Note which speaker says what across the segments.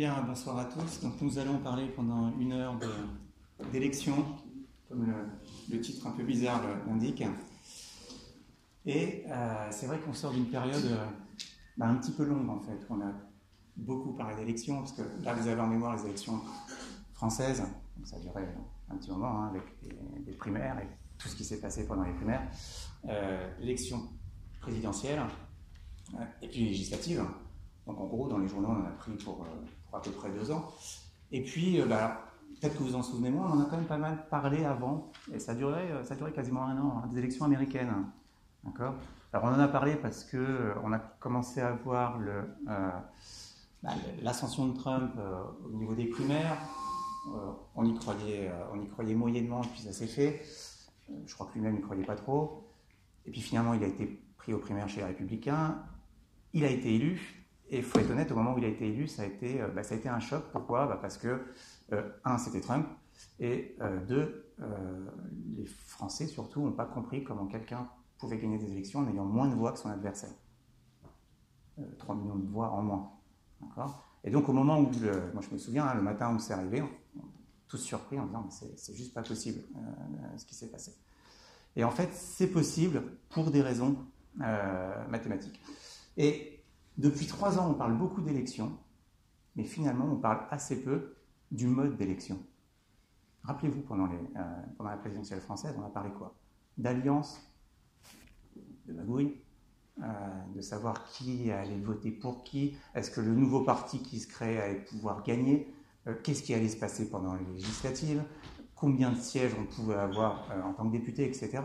Speaker 1: Bien, bonsoir à tous. Donc, nous allons parler pendant une heure d'élection, comme le, titre un peu bizarre l'indique. Et euh, c'est vrai qu'on sort d'une période euh, bah, un petit peu longue en fait. On a beaucoup parlé d'élections, parce que là vous avez en mémoire les élections françaises, ça a un petit moment hein, avec les, primaires et tout ce qui s'est passé pendant les primaires. Euh, l'élection présidentielle et puis législative. Donc en gros, dans les journaux, on en a pris pour, à peu près deux ans. Et puis, bah, peut-être que vous en souvenez moins, on en a quand même pas mal parlé avant, et ça durait, ça durait quasiment un an, hein, des élections américaines. D'accord? Alors on en a parlé parce que euh, on a commencé à voir euh, bah, l'ascension de Trump euh, au niveau des primaires. on, y croyait, on y croyait moyennement, puis ça s'est fait. je crois que lui-même ne croyait pas trop. Et puis finalement, il a été pris aux primaires chez les Républicains. Il a été élu. Et il faut être honnête, au moment où il a été élu, ça a été, bah, ça a été un choc. Pourquoi? Bah, Parce que, un, c'était Trump. Et deux, les Français surtout n'ont pas compris comment quelqu'un pouvait gagner des élections en ayant moins de voix que son adversaire. 3 euh, millions de voix en moins. Et donc au moment où, moi je me souviens, hein, le matin où c'est arrivé, on, tous surpris en disant c'est juste pas possible euh, ce qui s'est passé. Et en fait, c'est possible pour des raisons euh, mathématiques. Et depuis trois ans, on parle beaucoup d'élections, mais finalement, on parle assez peu du mode d'élection. Rappelez-vous, pendant, pendant la présidentielle française, on a parlé quoi? D'alliance de magouille, euh, de savoir qui allait voter pour qui, est-ce que le nouveau parti qui se crée allait pouvoir gagner, euh, qu'est-ce qui allait se passer pendant les législatives, combien de sièges on pouvait avoir euh, en tant que député, etc.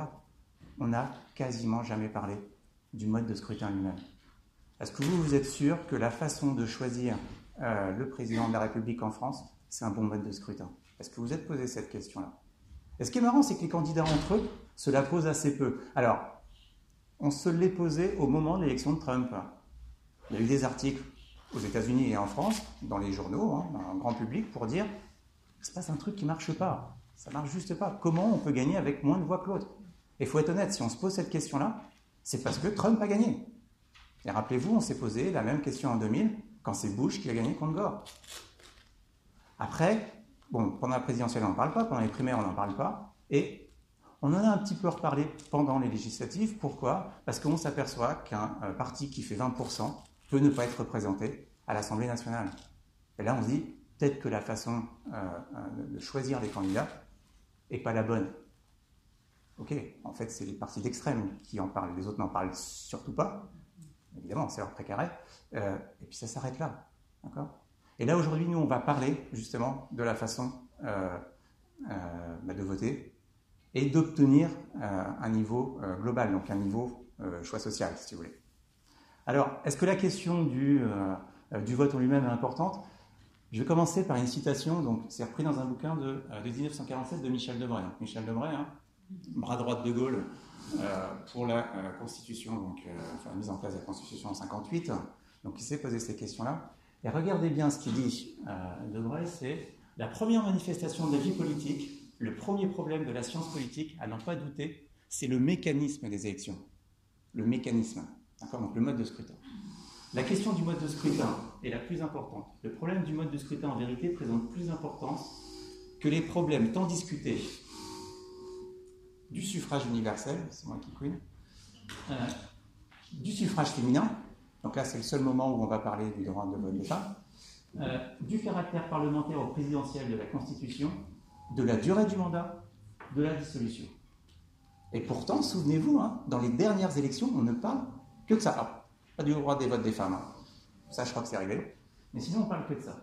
Speaker 1: On n'a quasiment jamais parlé du mode de scrutin lui-même. Est-ce que vous, vous êtes sûr que la façon de choisir le président de la République en France, c'est un bon mode de scrutin? Est-ce que vous êtes posé cette question-là? Et ce qui est marrant, c'est que les candidats entre eux se la posent assez peu. Alors, on se l'est posé au moment de l'élection de Trump. Il y a eu des articles aux États-Unis et en France, dans les journaux, hein, dans le grand public, pour dire il se passe un truc qui ne marche pas. Ça marche juste pas. Comment on peut gagner avec moins de voix que l'autre? Et il faut être honnête, si on se pose cette question-là, c'est parce que Trump a gagné. Et rappelez-vous, on s'est posé la même question en 2000, quand c'est Bush qui a gagné contre Gore. Après, pendant la présidentielle, on n'en parle pas, pendant les primaires, on n'en parle pas. Et on en a un petit peu reparlé pendant les législatives. Pourquoi? Parce qu'on s'aperçoit qu'un euh, parti qui fait 20% peut ne pas être représenté à l'Assemblée nationale. Et là, on se dit, peut-être que la façon euh, euh, de choisir les candidats n'est pas la bonne. Ok, en fait, c'est les partis d'extrême qui en parlent, les autres n'en parlent surtout pas. Évidemment, c'est leur précaré. et puis ça s'arrête là. D'accord? Et là, aujourd'hui, nous, on va parler justement de la façon bah, de voter et d'obtenir euh, un niveau euh, global, donc un niveau euh, choix social, si vous voulez. Alors, est-ce que la question du, du vote en lui-même est importante? Je vais commencer par une citation, donc c'est repris dans un bouquin de, de 1947 de Michel Debray. Michel Debray, hein, bras droit De Gaulle pour la Constitution, donc enfin, la mise en place de la Constitution en 58. Donc il s'est posé ces questions-là. Et regardez bien ce qu'il dit, Debray, c'est la première manifestation de la vie politique le premier problème de la science politique, à n'en pas douter, c'est le mécanisme des élections. Le mécanisme. D'accord? Donc le mode de scrutin. La question du mode de scrutin est la plus importante. Le problème du mode de scrutin, en vérité, présente plus d'importance que les problèmes tant discutés du suffrage universel, c'est moi qui couine, euh, du suffrage féminin, donc là c'est le seul moment où on va parler du droit de vote des femmes, euh, du caractère parlementaire au présidentiel de la Constitution de la durée du mandat, de la dissolution. Et pourtant, souvenez-vous, hein, dans les dernières élections, on ne parle que de ça. Ah, pas du droit des votes des femmes. Hein. Ça, je crois que c'est arrivé. Mais sinon, on parle que de ça.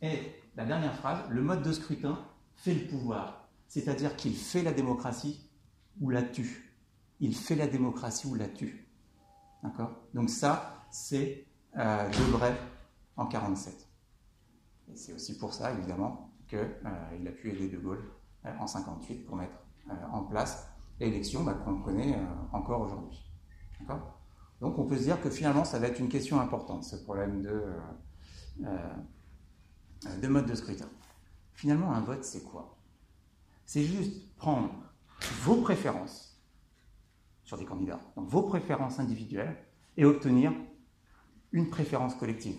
Speaker 1: Et la dernière phrase, le mode de scrutin fait le pouvoir. C'est-à-dire qu'il fait la démocratie ou la tue. Il fait la démocratie ou la tue. D'accord? Donc ça, c'est euh, Debray en 47. Et c'est aussi pour ça, évidemment, qu'il euh, a pu aider De Gaulle euh, en 58 pour mettre euh, en place l'élection bah, qu'on connaît encore aujourd'hui. Donc on peut se dire que finalement ça va être une question importante, ce problème de mode de scrutin. Finalement, un vote, c'est quoi? C'est juste prendre vos préférences sur des candidats, donc vos préférences individuelles, et obtenir une préférence collective.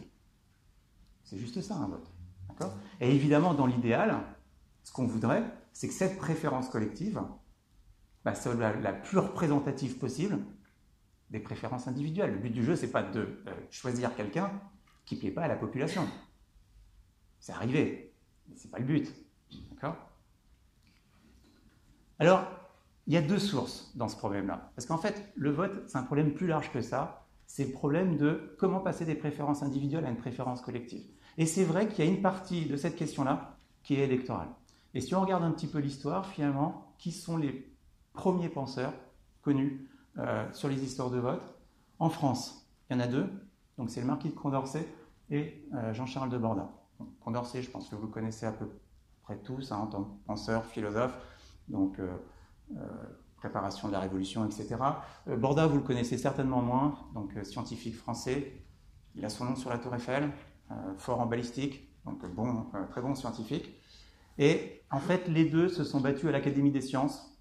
Speaker 1: C'est juste ça un vote. D'accord? Et évidemment, dans l'idéal, ce qu'on voudrait, c'est que cette préférence collective bah, soit la, plus représentative possible des préférences individuelles. Le but du jeu, c'est pas de euh, choisir quelqu'un qui ne plaît pas à la population. C'est arrivé, mais ce n'est pas le but. D'accord? Alors, il y a deux sources dans ce problème-là. Parce qu'en fait, le vote, c'est un problème plus large que ça. C'est le problème de comment passer des préférences individuelles à une préférence collective. Et c'est vrai qu'il y a une partie de cette question-là qui est électorale. Et si on regarde un petit peu l'histoire, finalement, qui sont les premiers penseurs connus euh, sur les histoires de vote? En France, il y en a deux. Donc c'est le marquis de Condorcet et euh, Jean-Charles de Borda. Condorcet, je pense que vous le connaissez à peu près tous, hein, en tant que penseur, philosophe, donc euh, préparation de la Révolution, etc. Borda, vous le connaissez certainement moins, donc scientifique français. Il a son nom sur la Tour Eiffel, fort en balistique, donc bon, très bon scientifique. Et en fait, les deux se sont battus à l'Académie des sciences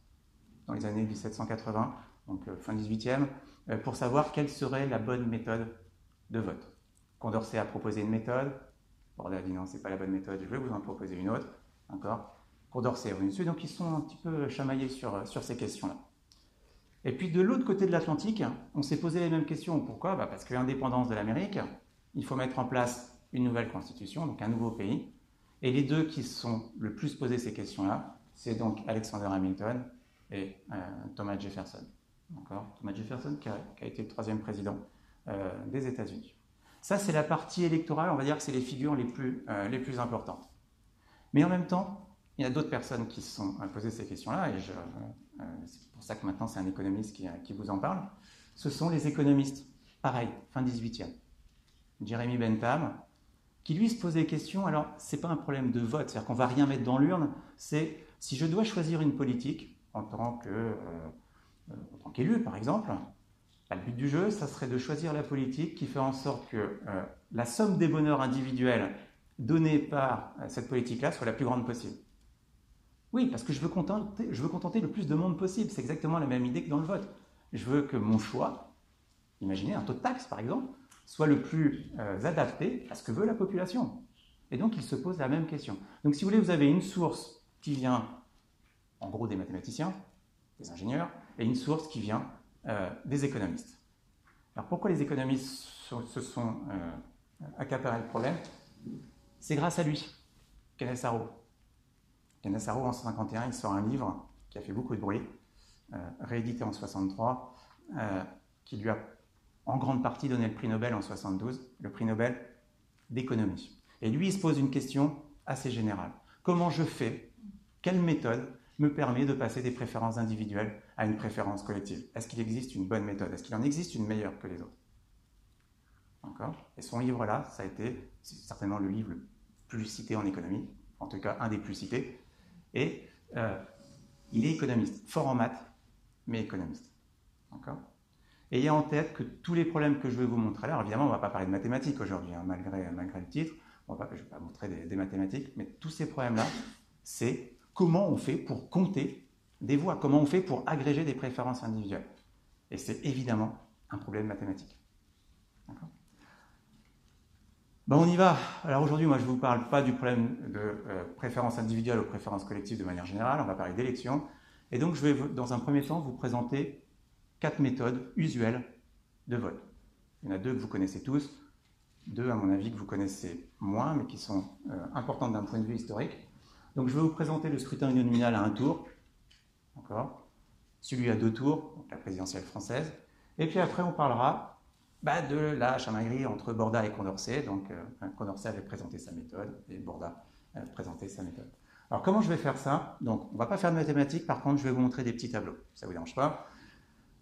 Speaker 1: dans les années 1780, donc euh, fin 18e, euh, pour savoir quelle serait la bonne méthode de vote. Condorcet a proposé une méthode, Borda a dit non, c'est pas la bonne méthode, je vais vous en proposer une autre, d'accord? Condorcet est revenu dessus, donc ils sont un petit peu chamaillés sur, euh, sur ces questions-là. Et puis de l'autre côté de l'Atlantique, on s'est posé les mêmes questions. Pourquoi? Bah Parce que l'indépendance de l'Amérique, il faut mettre en place une nouvelle constitution, donc un nouveau pays. Et les deux qui sont le plus posé ces questions-là, c'est donc Alexander Hamilton et euh, Thomas Jefferson. Thomas Jefferson qui a, été le troisième président euh, des États-Unis. Ça, c'est la partie électorale, on va dire que c'est les figures les plus, les plus importantes. Mais en même temps, il y a d'autres personnes qui se sont posées ces questions-là, et c'est pour ça que maintenant c'est un économiste qui, qui, vous en parle. Ce sont les économistes, pareil, fin 18e. Jeremy Bentham, qui lui se posait des questions. Alors, ce n'est pas un problème de vote, c'est-à-dire qu'on ne va rien mettre dans l'urne, c'est si je dois choisir une politique en tant euh, qu'élu, par exemple, bah, le but du jeu, ça serait de choisir la politique qui fait en sorte que euh, la somme des bonheurs individuels donnés par euh, cette politique-là soit la plus grande possible. Oui, parce que je veux, contenter, le plus de monde possible. C'est exactement la même idée que dans le vote. Je veux que mon choix, imaginez un taux de taxe par exemple, soit le plus euh, adapté à ce que veut la population. Et donc, il se pose la même question. Donc, si vous voulez, vous avez une source qui vient, en gros, des mathématiciens, des ingénieurs, et une source qui vient euh, des économistes. Alors, pourquoi les économistes se sont euh, accaparés le problème? C'est grâce à lui, Kenneth Kenneth Arrow, en 1951, il sort un livre qui a fait beaucoup de bruit, réédité en 1963, qui lui a en grande partie donné le prix Nobel en 72, le prix Nobel d'économie. Et lui, il se pose une question assez générale. Comment je fais? Quelle méthode me permet de passer des préférences individuelles à une préférence collective? Est-ce qu'il existe une bonne méthode? Est-ce qu'il en existe une meilleure que les autres? D'accord? Et son livre-là, ça a été certainement le livre le plus cité en économie, en tout cas un des plus cités. Et euh, il est économiste, fort en maths, mais économiste. D'accord? Ayez en tête que tous les problèmes que je vais vous montrer, alors évidemment, on ne va pas parler de mathématiques aujourd'hui, hein, malgré, malgré le titre, je ne vais pas montrer des, mathématiques, mais tous ces problèmes-là, c'est comment on fait pour compter des voix, comment on fait pour agréger des préférences individuelles. Et c'est évidemment un problème mathématique. D'accord? Ben, on y va. Alors aujourd'hui, moi, je ne vous parle pas du problème de euh, préférence individuelle ou préférence collective de manière générale, on va parler d'élections. Et donc, je vais, dans un premier temps, vous présenter quatre méthodes usuelles de vote. Il y en a deux que vous connaissez tous, deux à mon avis que vous connaissez moins, mais qui sont euh, importantes d'un point de vue historique. Donc je vais vous présenter le scrutin uninominal à un tour, encore, celui à deux tours, la présidentielle française, et puis après on parlera bah, de la chamaillerie entre Borda et Condorcet. Donc euh, Condorcet avait présenté sa méthode et Borda a présenté sa méthode. Alors comment je vais faire ça? Donc on ne va pas faire de mathématiques, par contre je vais vous montrer des petits tableaux, ça ne vous dérange pas?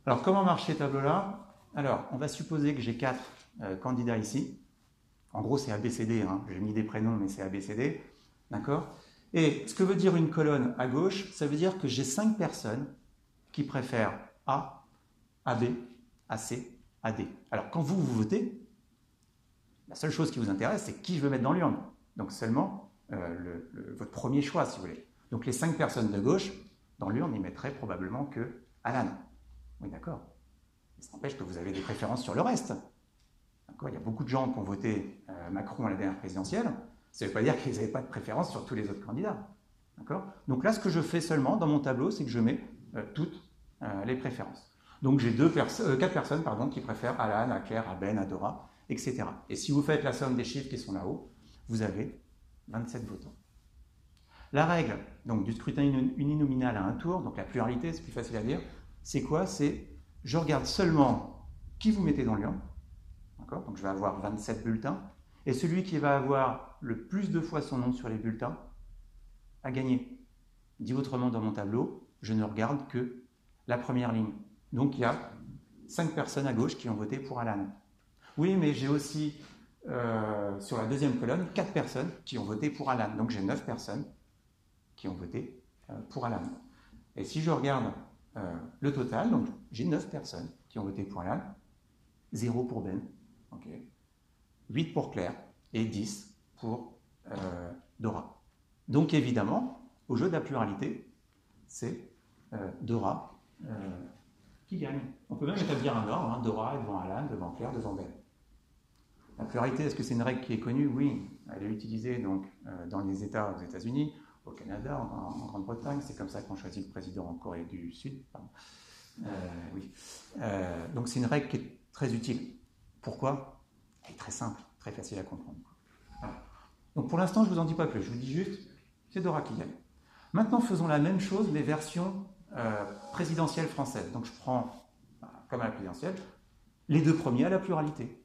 Speaker 1: Alors, comment marche ces tableaux-là? Alors, on va supposer que j'ai quatre euh, candidats ici. En gros, c'est ABCD. Hein. J'ai mis des prénoms, mais c'est ABCD. D'accord? Et ce que veut dire une colonne à gauche, ça veut dire que j'ai cinq personnes qui préfèrent A, AB, AC, Alors, quand vous, vous votez, la seule chose qui vous intéresse, c'est qui je veux mettre dans l'urne. Donc, seulement euh, votre premier choix, si vous voulez. Donc, les cinq personnes de gauche, dans l'urne, ils mettraient probablement que Alan. Oui, d'accord. Mais ça n'empêche que vous avez des préférences sur le reste. Il y a beaucoup de gens qui ont voté euh, Macron à la dernière présidentielle. Ça ne veut pas dire qu'ils n'avaient pas de préférence sur tous les autres candidats. Donc là, ce que je fais seulement dans mon tableau, c'est que je mets euh, toutes les préférences. Donc j'ai quatre personnes pardon, qui préfèrent Alan, à Claire, à Ben, à Dora, etc. Et si vous faites la somme des chiffres qui sont là-haut, vous avez 27 votants. La règle donc, du scrutin uninominal à un tour, donc la pluralité, c'est plus facile à dire, c'est quoi? C'est je regarde seulement qui vous mettez dans l'urne, donc je vais avoir 27 bulletins, et celui qui va avoir le plus de fois son nom sur les bulletins a gagné. Dit autrement dans mon tableau, je ne regarde que la première ligne. Donc il y a 5 personnes à gauche qui ont voté pour Alan. Oui, mais j'ai aussi euh, sur la deuxième colonne 4 personnes qui ont voté pour Alan. Donc j'ai 9 personnes qui ont voté euh, pour Alan. Et si je regarde euh, le total, j'ai 9 personnes qui ont voté pour Alan, 0 pour Ben, 8 pour Claire et 10 pour Dora. Donc évidemment, au jeu de la pluralité, c'est Dora qui gagne? On peut même établir un ordre, hein, Dora devant Alan, devant Claire, devant Ben. La pluralité, est-ce que c'est une règle qui est connue? Oui, elle est utilisée donc, dans les États aux États-Unis, au Canada, en, Grande-Bretagne. C'est comme ça qu'on choisit le président en Corée du Sud. Euh, oui. Euh, donc c'est une règle qui est très utile. Pourquoi? Elle est très simple, très facile à comprendre. Donc pour l'instant, je ne vous en dis pas plus. Je vous dis juste, c'est Dora qui gagne. Maintenant, faisons la même chose, mais version euh, présidentielle française. Donc je prends, comme à la présidentielle, les deux premiers à la pluralité.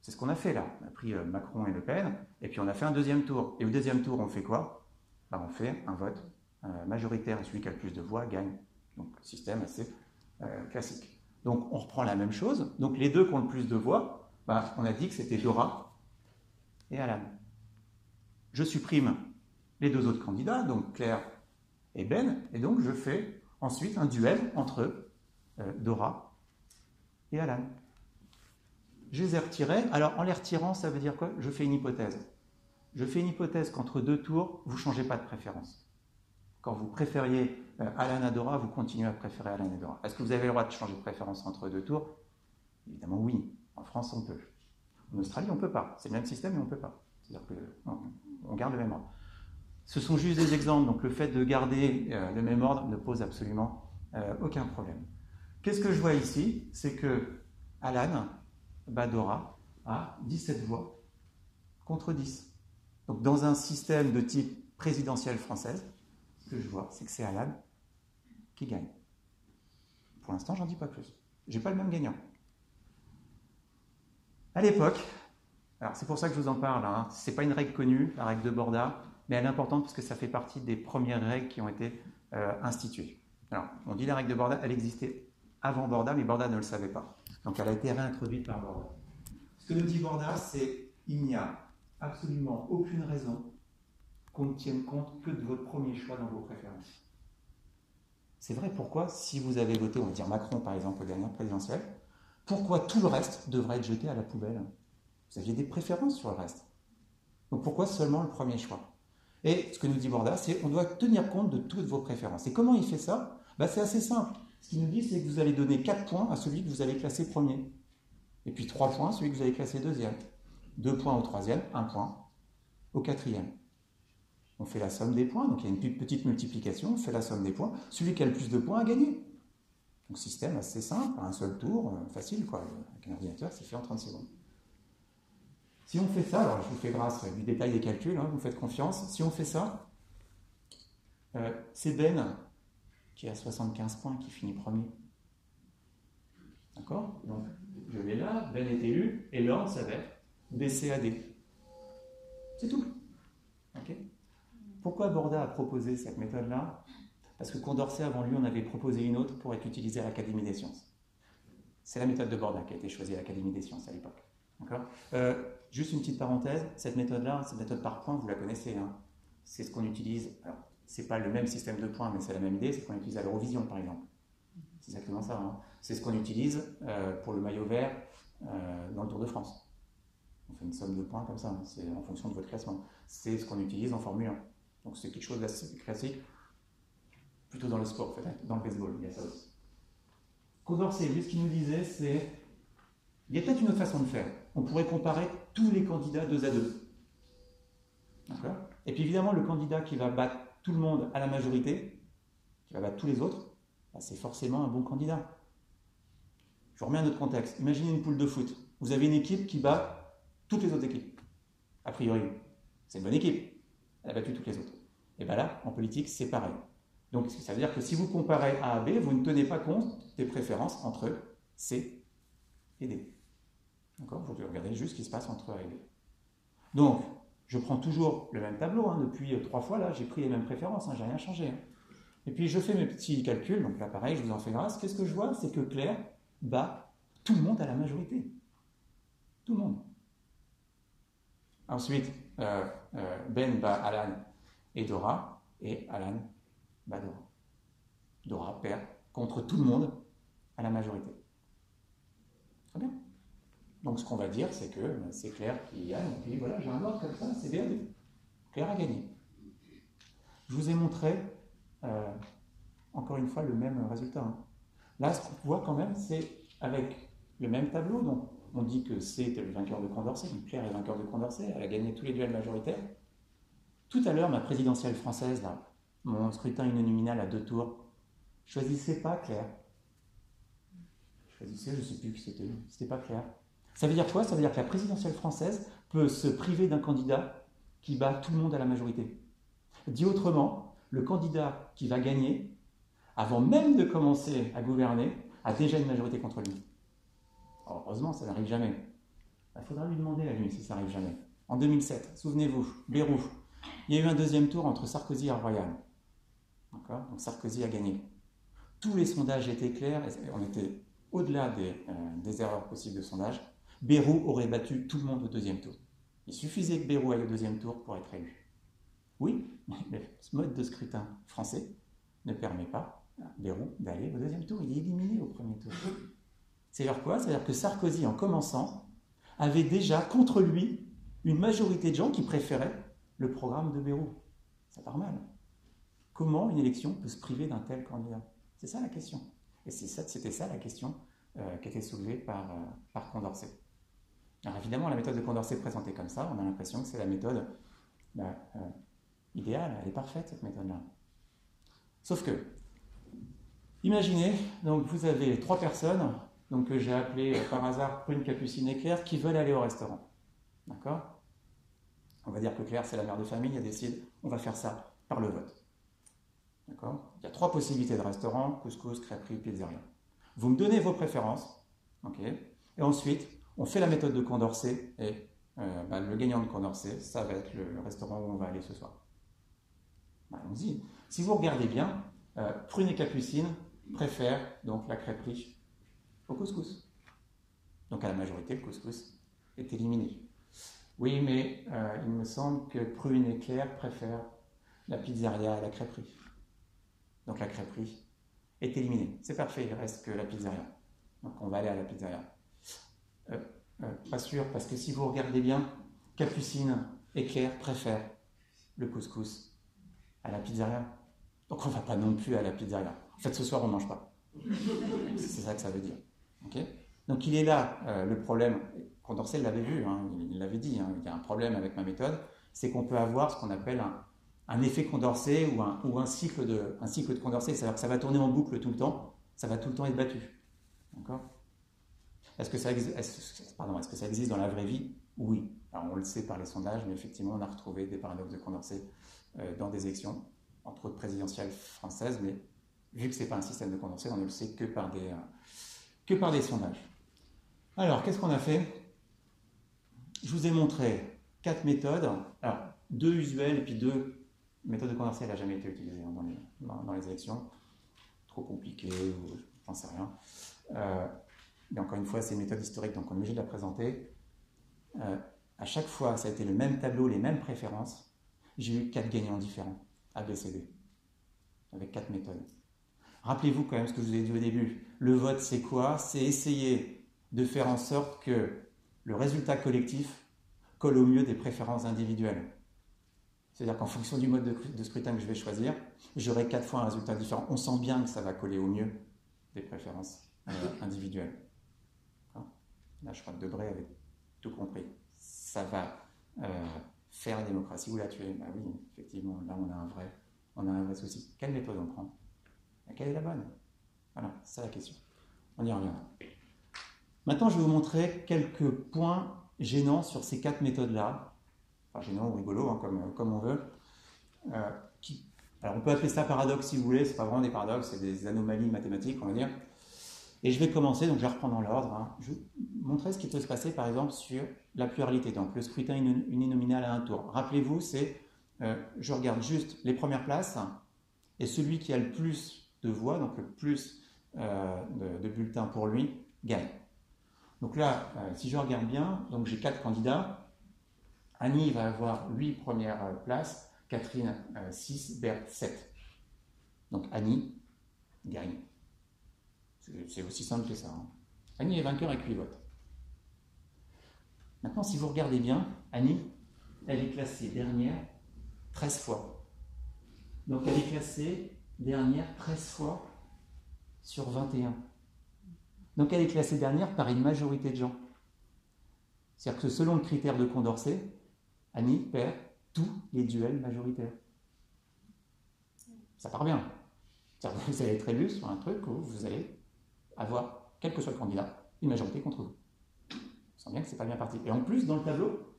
Speaker 1: C'est ce qu'on a fait là. On a pris Macron et Le Pen, et puis on a fait un deuxième tour. Et au deuxième tour, on fait quoi? Bah, on fait un vote euh, majoritaire et celui qui a le plus de voix gagne. Donc, système assez euh, classique. Donc, on reprend la même chose. Donc, les deux qui ont le plus de voix, bah, on a dit que c'était Dora et Alan. Je supprime les deux autres candidats, donc Claire et Ben, et donc je fais ensuite un duel entre euh, Dora et Alan. Je les ai retirés. Alors, en les retirant, ça veut dire quoi? Je fais une hypothèse je fais une hypothèse qu'entre deux tours, vous ne changez pas de préférence. Quand vous préfériez euh, Alan Adora, vous continuez à préférer Alan Adora. Est-ce que vous avez le droit de changer de préférence entre deux tours? Évidemment, oui. En France, on peut. En Australie, on ne peut pas. C'est le même système, mais on ne peut pas. C'est-à-dire qu'on garde le même ordre. Ce sont juste des exemples, donc le fait de garder euh, le même ordre ne pose absolument euh, aucun problème. Qu'est-ce que je vois ici? C'est que Alan Badora a 17 voix contre 10. Donc dans un système de type présidentiel française, ce que je vois, c'est que c'est Alan qui gagne. Pour l'instant, j'en dis pas plus. J'ai pas le même gagnant. À l'époque, alors c'est pour ça que je vous en parle, hein, ce n'est pas une règle connue, la règle de Borda, mais elle est importante parce que ça fait partie des premières règles qui ont été euh, instituées. Alors, on dit la règle de Borda, elle existait avant Borda, mais Borda ne le savait pas. Donc elle a été réintroduite par Borda. Ce que nous dit Borda, c'est il n'y a absolument aucune raison qu'on ne tienne compte que de votre premier choix dans vos préférences. C'est vrai, pourquoi, si vous avez voté, on va dire Macron par exemple aux dernières présidentielles, pourquoi tout le reste devrait être jeté à la poubelle? Vous aviez des préférences sur le reste. Donc pourquoi seulement le premier choix? Et ce que nous dit Borda, c'est qu'on doit tenir compte de toutes vos préférences. Et comment il fait ça? Bah, C'est assez simple. Ce qu'il nous dit, c'est que vous allez donner 4 points à celui que vous allez classer premier. Et puis 3 points à celui que vous allez classer deuxième. Deux points au troisième, un point au quatrième. On fait la somme des points, donc il y a une petite multiplication, on fait la somme des points. Celui qui a le plus de points a gagné. Donc système assez simple, un seul tour, euh, facile quoi. Avec un ordinateur, c'est fait en 30 secondes. Si on fait ça, alors je vous fais grâce du détail des calculs, hein, vous faites confiance. Si on fait ça, euh, c'est Ben qui a 75 points qui finit premier. D'accord? Donc je vais là, Ben est élu, et l'ordre ça va être BCAD. C'est tout. Pourquoi Borda a proposé cette méthode-là? Parce que Condorcet, avant lui, on avait proposé une autre pour être utilisée à l'Académie des sciences. C'est la méthode de Borda qui a été choisie à l'Académie des sciences à l'époque. Euh, juste une petite parenthèse, cette méthode-là, cette méthode par points, vous la connaissez. Hein. c'est ce qu'on utilise. Alors, c'est pas le même système de points, mais c'est la même idée. C'est ce qu'on utilise à l'Eurovision, par exemple. C'est exactement ça. Hein. c'est ce qu'on utilise euh, pour le maillot vert euh, dans le Tour de France. On fait une somme de points comme ça, hein. c'est en fonction de votre classement. C'est ce qu'on utilise en Formule 1. Donc c'est quelque chose d'assez classique, plutôt dans le sport, peut-être, dans le baseball, il y a ça aussi. Condorcet, lui, ce qu'il nous disait, c'est Il y a peut-être une autre façon de faire. On pourrait comparer tous les candidats deux à deux. D'accord? Et puis évidemment, le candidat qui va battre tout le monde à la majorité, qui va battre tous les autres, bah, c'est forcément un bon candidat. Je vous remets un autre contexte. Imaginez une poule de foot. Vous avez une équipe qui bat toutes les autres équipes. A priori, c'est une bonne équipe. Elle a battu toutes les autres. Et bien là, en politique, c'est pareil. Donc ça veut dire que si vous comparez A à B, vous ne tenez pas compte des préférences entre C et D. D'accord Vous regardez juste ce qui se passe entre A et. Donc, je prends toujours le même tableau. Hein. Depuis trois fois, là, j'ai pris les mêmes préférences. Hein. J'ai rien changé. Hein. Et puis, je fais mes petits calculs. Donc là, pareil, je vous en fais grâce. Qu'est-ce que je vois? C'est que Claire bat tout le monde à la majorité. Tout le monde. Ensuite, euh, euh, Ben bat Alan et Dora. Et Alan bat Dora. Dora perd contre tout le monde à la majorité. Très bien. Donc ce qu'on va dire, c'est que ben, c'est Claire qui gagne. Et puis voilà, j'ai un ordre comme ça, c'est bien. Claire a gagné. Je vous ai montré, euh, encore une fois, le même résultat. Hein. Là, ce qu'on voit quand même, c'est avec le même tableau. Donc on dit que C était le vainqueur de Condorcet, Claire est vainqueur de Condorcet, elle a gagné tous les duels majoritaires. Tout à l'heure, ma présidentielle française, mon scrutin uninominal à deux tours, choisissez pas Claire. Choisissez, je ne sais plus qui c'était, c'était pas Claire. Ça veut dire quoi? Ça veut dire que la présidentielle française peut se priver d'un candidat qui bat tout le monde à la majorité. Dit autrement, le candidat qui va gagner, avant même de commencer à gouverner, a déjà une majorité contre lui. heureusement, ça n'arrive jamais. Il faudra lui demander à lui si ça n'arrive jamais. En 2007, souvenez-vous, Bérou, il y a eu un deuxième tour entre Sarkozy et Royal. Donc Sarkozy a gagné. Tous les sondages étaient clairs, on était au-delà des, euh, des erreurs possibles de sondage. Bérou aurait battu tout le monde au deuxième tour. Il suffisait que Bérou aille au deuxième tour pour être élu. Oui, mais ce mode de scrutin français ne permet pas à Bérou d'aller au deuxième tour. Il est éliminé au premier tour. C'est-à-dire quoi? C'est-à-dire que Sarkozy, en commençant, avait déjà contre lui une majorité de gens qui préféraient le programme de Bérou. Ça part mal. Comment une élection peut se priver d'un tel candidat? C'est ça la question. Et c'était ça, la question euh, qui était soulevée par, euh, par Condorcet. Alors évidemment, la méthode de Condorcet présentée comme ça, on a l'impression que c'est la méthode bah, euh, idéale, elle est parfaite cette méthode-là. Sauf que, imaginez, donc vous avez trois personnes, donc que j'ai appelées euh, par hasard Prune, Capucine et Claire, qui veulent aller au restaurant. D'accord? On va dire que Claire, c'est la mère de famille, elle décide, on va faire ça par le vote. D'accord? Il y a trois possibilités de restaurant, couscous, crêperie, pizzeria. Vous me donnez vos préférences, ok? Et ensuite, on fait la méthode de Condorcet et euh, bah, le gagnant de Condorcet, ça va être le, restaurant où on va aller ce soir. Bah, allons-y. Si vous regardez bien, euh, Prune et Capucine préfèrent donc la crêpe riche au couscous. Donc à la majorité, le couscous est éliminé. Oui, mais euh, il me semble que Prune et Claire préfèrent la pizzeria à la crêperie. Donc la crêperie est éliminée. C'est parfait, il reste que la pizzeria. Donc on va aller à la pizzeria. Euh, euh, pas sûr, parce que si vous regardez bien, Capucine et Claire préfèrent le couscous à la pizzeria. Donc on va pas non plus à la pizzeria. En fait, ce soir, on ne mange pas. C'est ça que ça veut dire. Donc il est là euh, le problème. Condorcet l'avait vu, hein, il l'avait dit, hein, il y a un problème avec ma méthode, c'est qu'on peut avoir ce qu'on appelle un, effet Condorcet ou un, ou un, cycle de, un cycle de Condorcet, c'est-à-dire que ça va tourner en boucle tout le temps, ça va tout le temps être battu. D'accord? Est-ce que, est-ce que ça existe dans la vraie vie? Oui. On le sait par les sondages, mais effectivement, on a retrouvé des paradoxes de Condorcet euh, dans des élections, entre autres présidentielles françaises, mais vu que ce n'est pas un système de Condorcet, on ne le sait que par des, euh, que par des sondages. Alors, qu'est-ce qu'on a fait? Je vous ai montré quatre méthodes. Alors, deux usuelles et puis deux méthodes de Condorcet, elle n'a jamais été utilisée hein, dans, les, dans, les, élections. Trop compliqué, j'en sais rien. Euh, mais encore une fois, c'est une méthode historique, donc on est obligé de la présenter. Euh, à chaque fois, ça a été le même tableau, les mêmes préférences. J'ai eu quatre gagnants différents, A, avec quatre méthodes. Rappelez-vous quand même ce que je vous ai dit au début. Le vote, c'est quoi? C'est essayer de faire en sorte que le résultat collectif colle au mieux des préférences individuelles. C'est-à-dire qu'en fonction du mode de, scrutin que je vais choisir, j'aurai quatre fois un résultat différent. On sent bien que ça va coller au mieux des préférences euh, individuelles. Là, je crois que Debré avait tout compris. Ça va euh, faire la démocratie ou la tuer. Bah oui, effectivement, là, on a un vrai, on a un vrai souci. Quelle méthode on prend? Quelle est la bonne? Voilà, c'est la question. On y reviendra. Maintenant, je vais vous montrer quelques points gênants sur ces quatre méthodes-là. Enfin, gênants ou rigolos, hein, comme, comme on veut. Euh, qui, alors, on peut appeler ça paradoxe si vous voulez. C'est pas vraiment des paradoxes, c'est des anomalies mathématiques, on va dire. Et je vais commencer, donc je vais reprendre dans l'ordre. Hein. Je vais montrer ce qui peut se passer, par exemple, sur la pluralité. Donc, le scrutin uninominal à un tour. Rappelez-vous, c'est euh, je regarde juste les premières places et celui qui a le plus de voix, donc le plus euh, de, bulletins pour lui, gagne. Donc là, euh, si je regarde bien, donc j'ai quatre candidats. Annie va avoir 8 premières places, Catherine 6, Berthe 7. Donc Annie gagne. C'est aussi simple que ça. Hein. Annie est vainqueur avec 8 votes. Maintenant, si vous regardez bien, Annie, elle est classée dernière 13 fois. Donc elle est classée dernière 13 fois sur 21. Donc elle est classée dernière par une majorité de gens. C'est-à-dire que selon le critère de Condorcet, Annie perd tous les duels majoritaires. Ça part bien. Vous allez être élu sur un truc où vous allez avoir, quel que soit le candidat, une majorité contre vous. On sent bien que c'est pas bien parti. Et en plus, dans le tableau,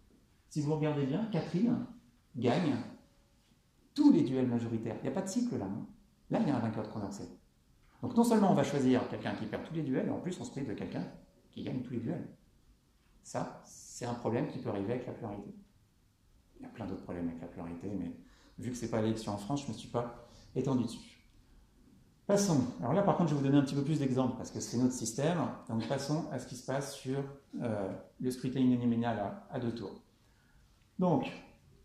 Speaker 1: si vous regardez bien, Catherine gagne tous les duels majoritaires. Il n'y a pas de cycle là. Hein. Là, il y a un vainqueur de Condorcet. Donc non seulement on va choisir quelqu'un qui perd tous les duels, mais en plus on se prive de quelqu'un qui gagne tous les duels. Ça, c'est un problème qui peut arriver avec la pluralité. Il y a plein d'autres problèmes avec la pluralité, mais vu que ce n'est pas l'élection en France, je ne me suis pas étendu dessus. Passons. Alors là, par contre, je vais vous donner un petit peu plus d'exemples parce que c'est notre système. Donc passons à ce qui se passe sur euh, le scrutin uninominal à, deux tours. Donc,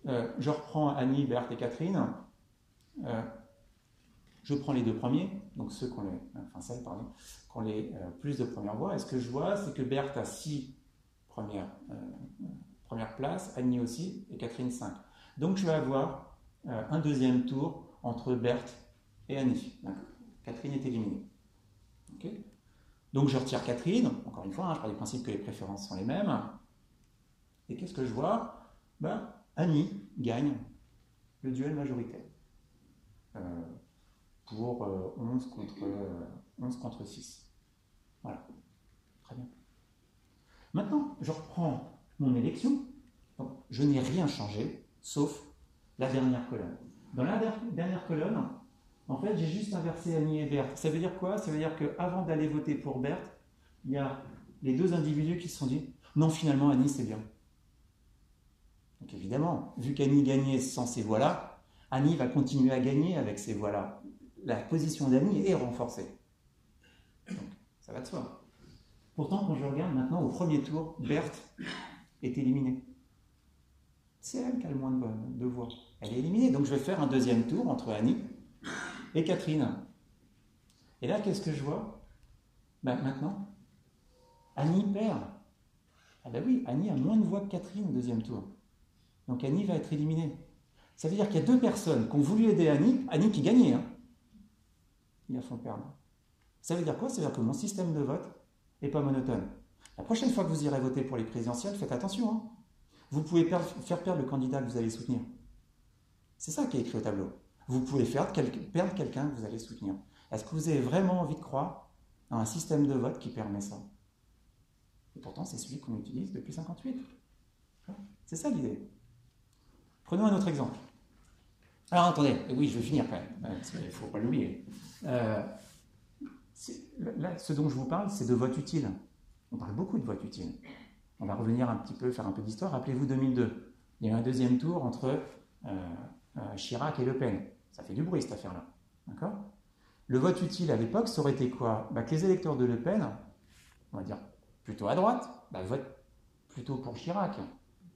Speaker 1: euh, je reprends Annie, Berthe et Catherine. Euh, je prends les deux premiers, donc ceux qui ont les, celles, les plus de premières voix. Et ce que je vois, c'est que Berthe a six premières, premières places, Annie aussi, et Catherine 5. Donc je vais avoir un deuxième tour entre Berthe et Annie. Catherine est éliminée. Donc je retire Catherine, encore une fois, hein, je pars du principe que les préférences sont les mêmes. Et qu'est-ce que je vois? Ben, Annie gagne le duel majoritaire. Euh, pour 11, euh, contre, 11 euh, contre 6. Voilà. Très bien. Maintenant, je reprends mon élection. je n'ai rien changé, sauf la dernière colonne. Dans la dernière colonne, en fait, j'ai juste inversé Annie et Berthe. Ça veut dire quoi? Ça veut dire qu'avant d'aller voter pour Berthe, il y a les deux individus qui se sont dit non, finalement, Annie, c'est bien. Donc évidemment, vu qu'Annie gagnait sans ces voix-là, Annie va continuer à gagner avec ces voix-là. La position d'Annie est renforcée. Donc, ça va de soi. Pourtant, quand je regarde maintenant au premier tour, Berthe est éliminée. C'est elle qui a le moins de voix. Elle est éliminée. Donc je vais faire un deuxième tour entre Annie et Catherine. Et là, qu'est-ce que je vois? Ben, Maintenant, Annie perd. Ah ben oui, Annie a moins de voix que Catherine au deuxième tour. Donc Annie va être éliminée. Ça veut dire qu'il y a deux personnes qui ont voulu aider Annie, Annie qui gagnait. Hein. Ils la font perdre. Ça veut dire quoi? Ça veut dire que mon système de vote n'est pas monotone. La prochaine fois que vous irez voter pour les présidentielles, faites attention. Hein. Vous pouvez faire perdre le candidat que vous allez soutenir. C'est ça qui est écrit au tableau vous pouvez perdre quelqu'un que vous allez soutenir. Est-ce que vous avez vraiment envie de croire dans un système de vote qui permet ça? Et pourtant, c'est celui qu'on utilise depuis 58. C'est ça l'idée. Prenons un autre exemple. Alors attendez, oui, je vais finir quand même, hein, il ne faut pas l'oublier. Euh, là, ce dont je vous parle, c'est de vote utile. On parle beaucoup de vote utile. On va revenir un petit peu, faire un peu d'histoire. Rappelez-vous 2002. Il y a eu un deuxième tour entre euh, euh, Chirac et Le Pen. Ça fait du bruit cette affaire-là. D'accord? Le vote utile à l'époque, ça aurait été quoi? Bah, Que les électeurs de Le Pen, on va dire plutôt à droite, bah, votent plutôt pour Chirac,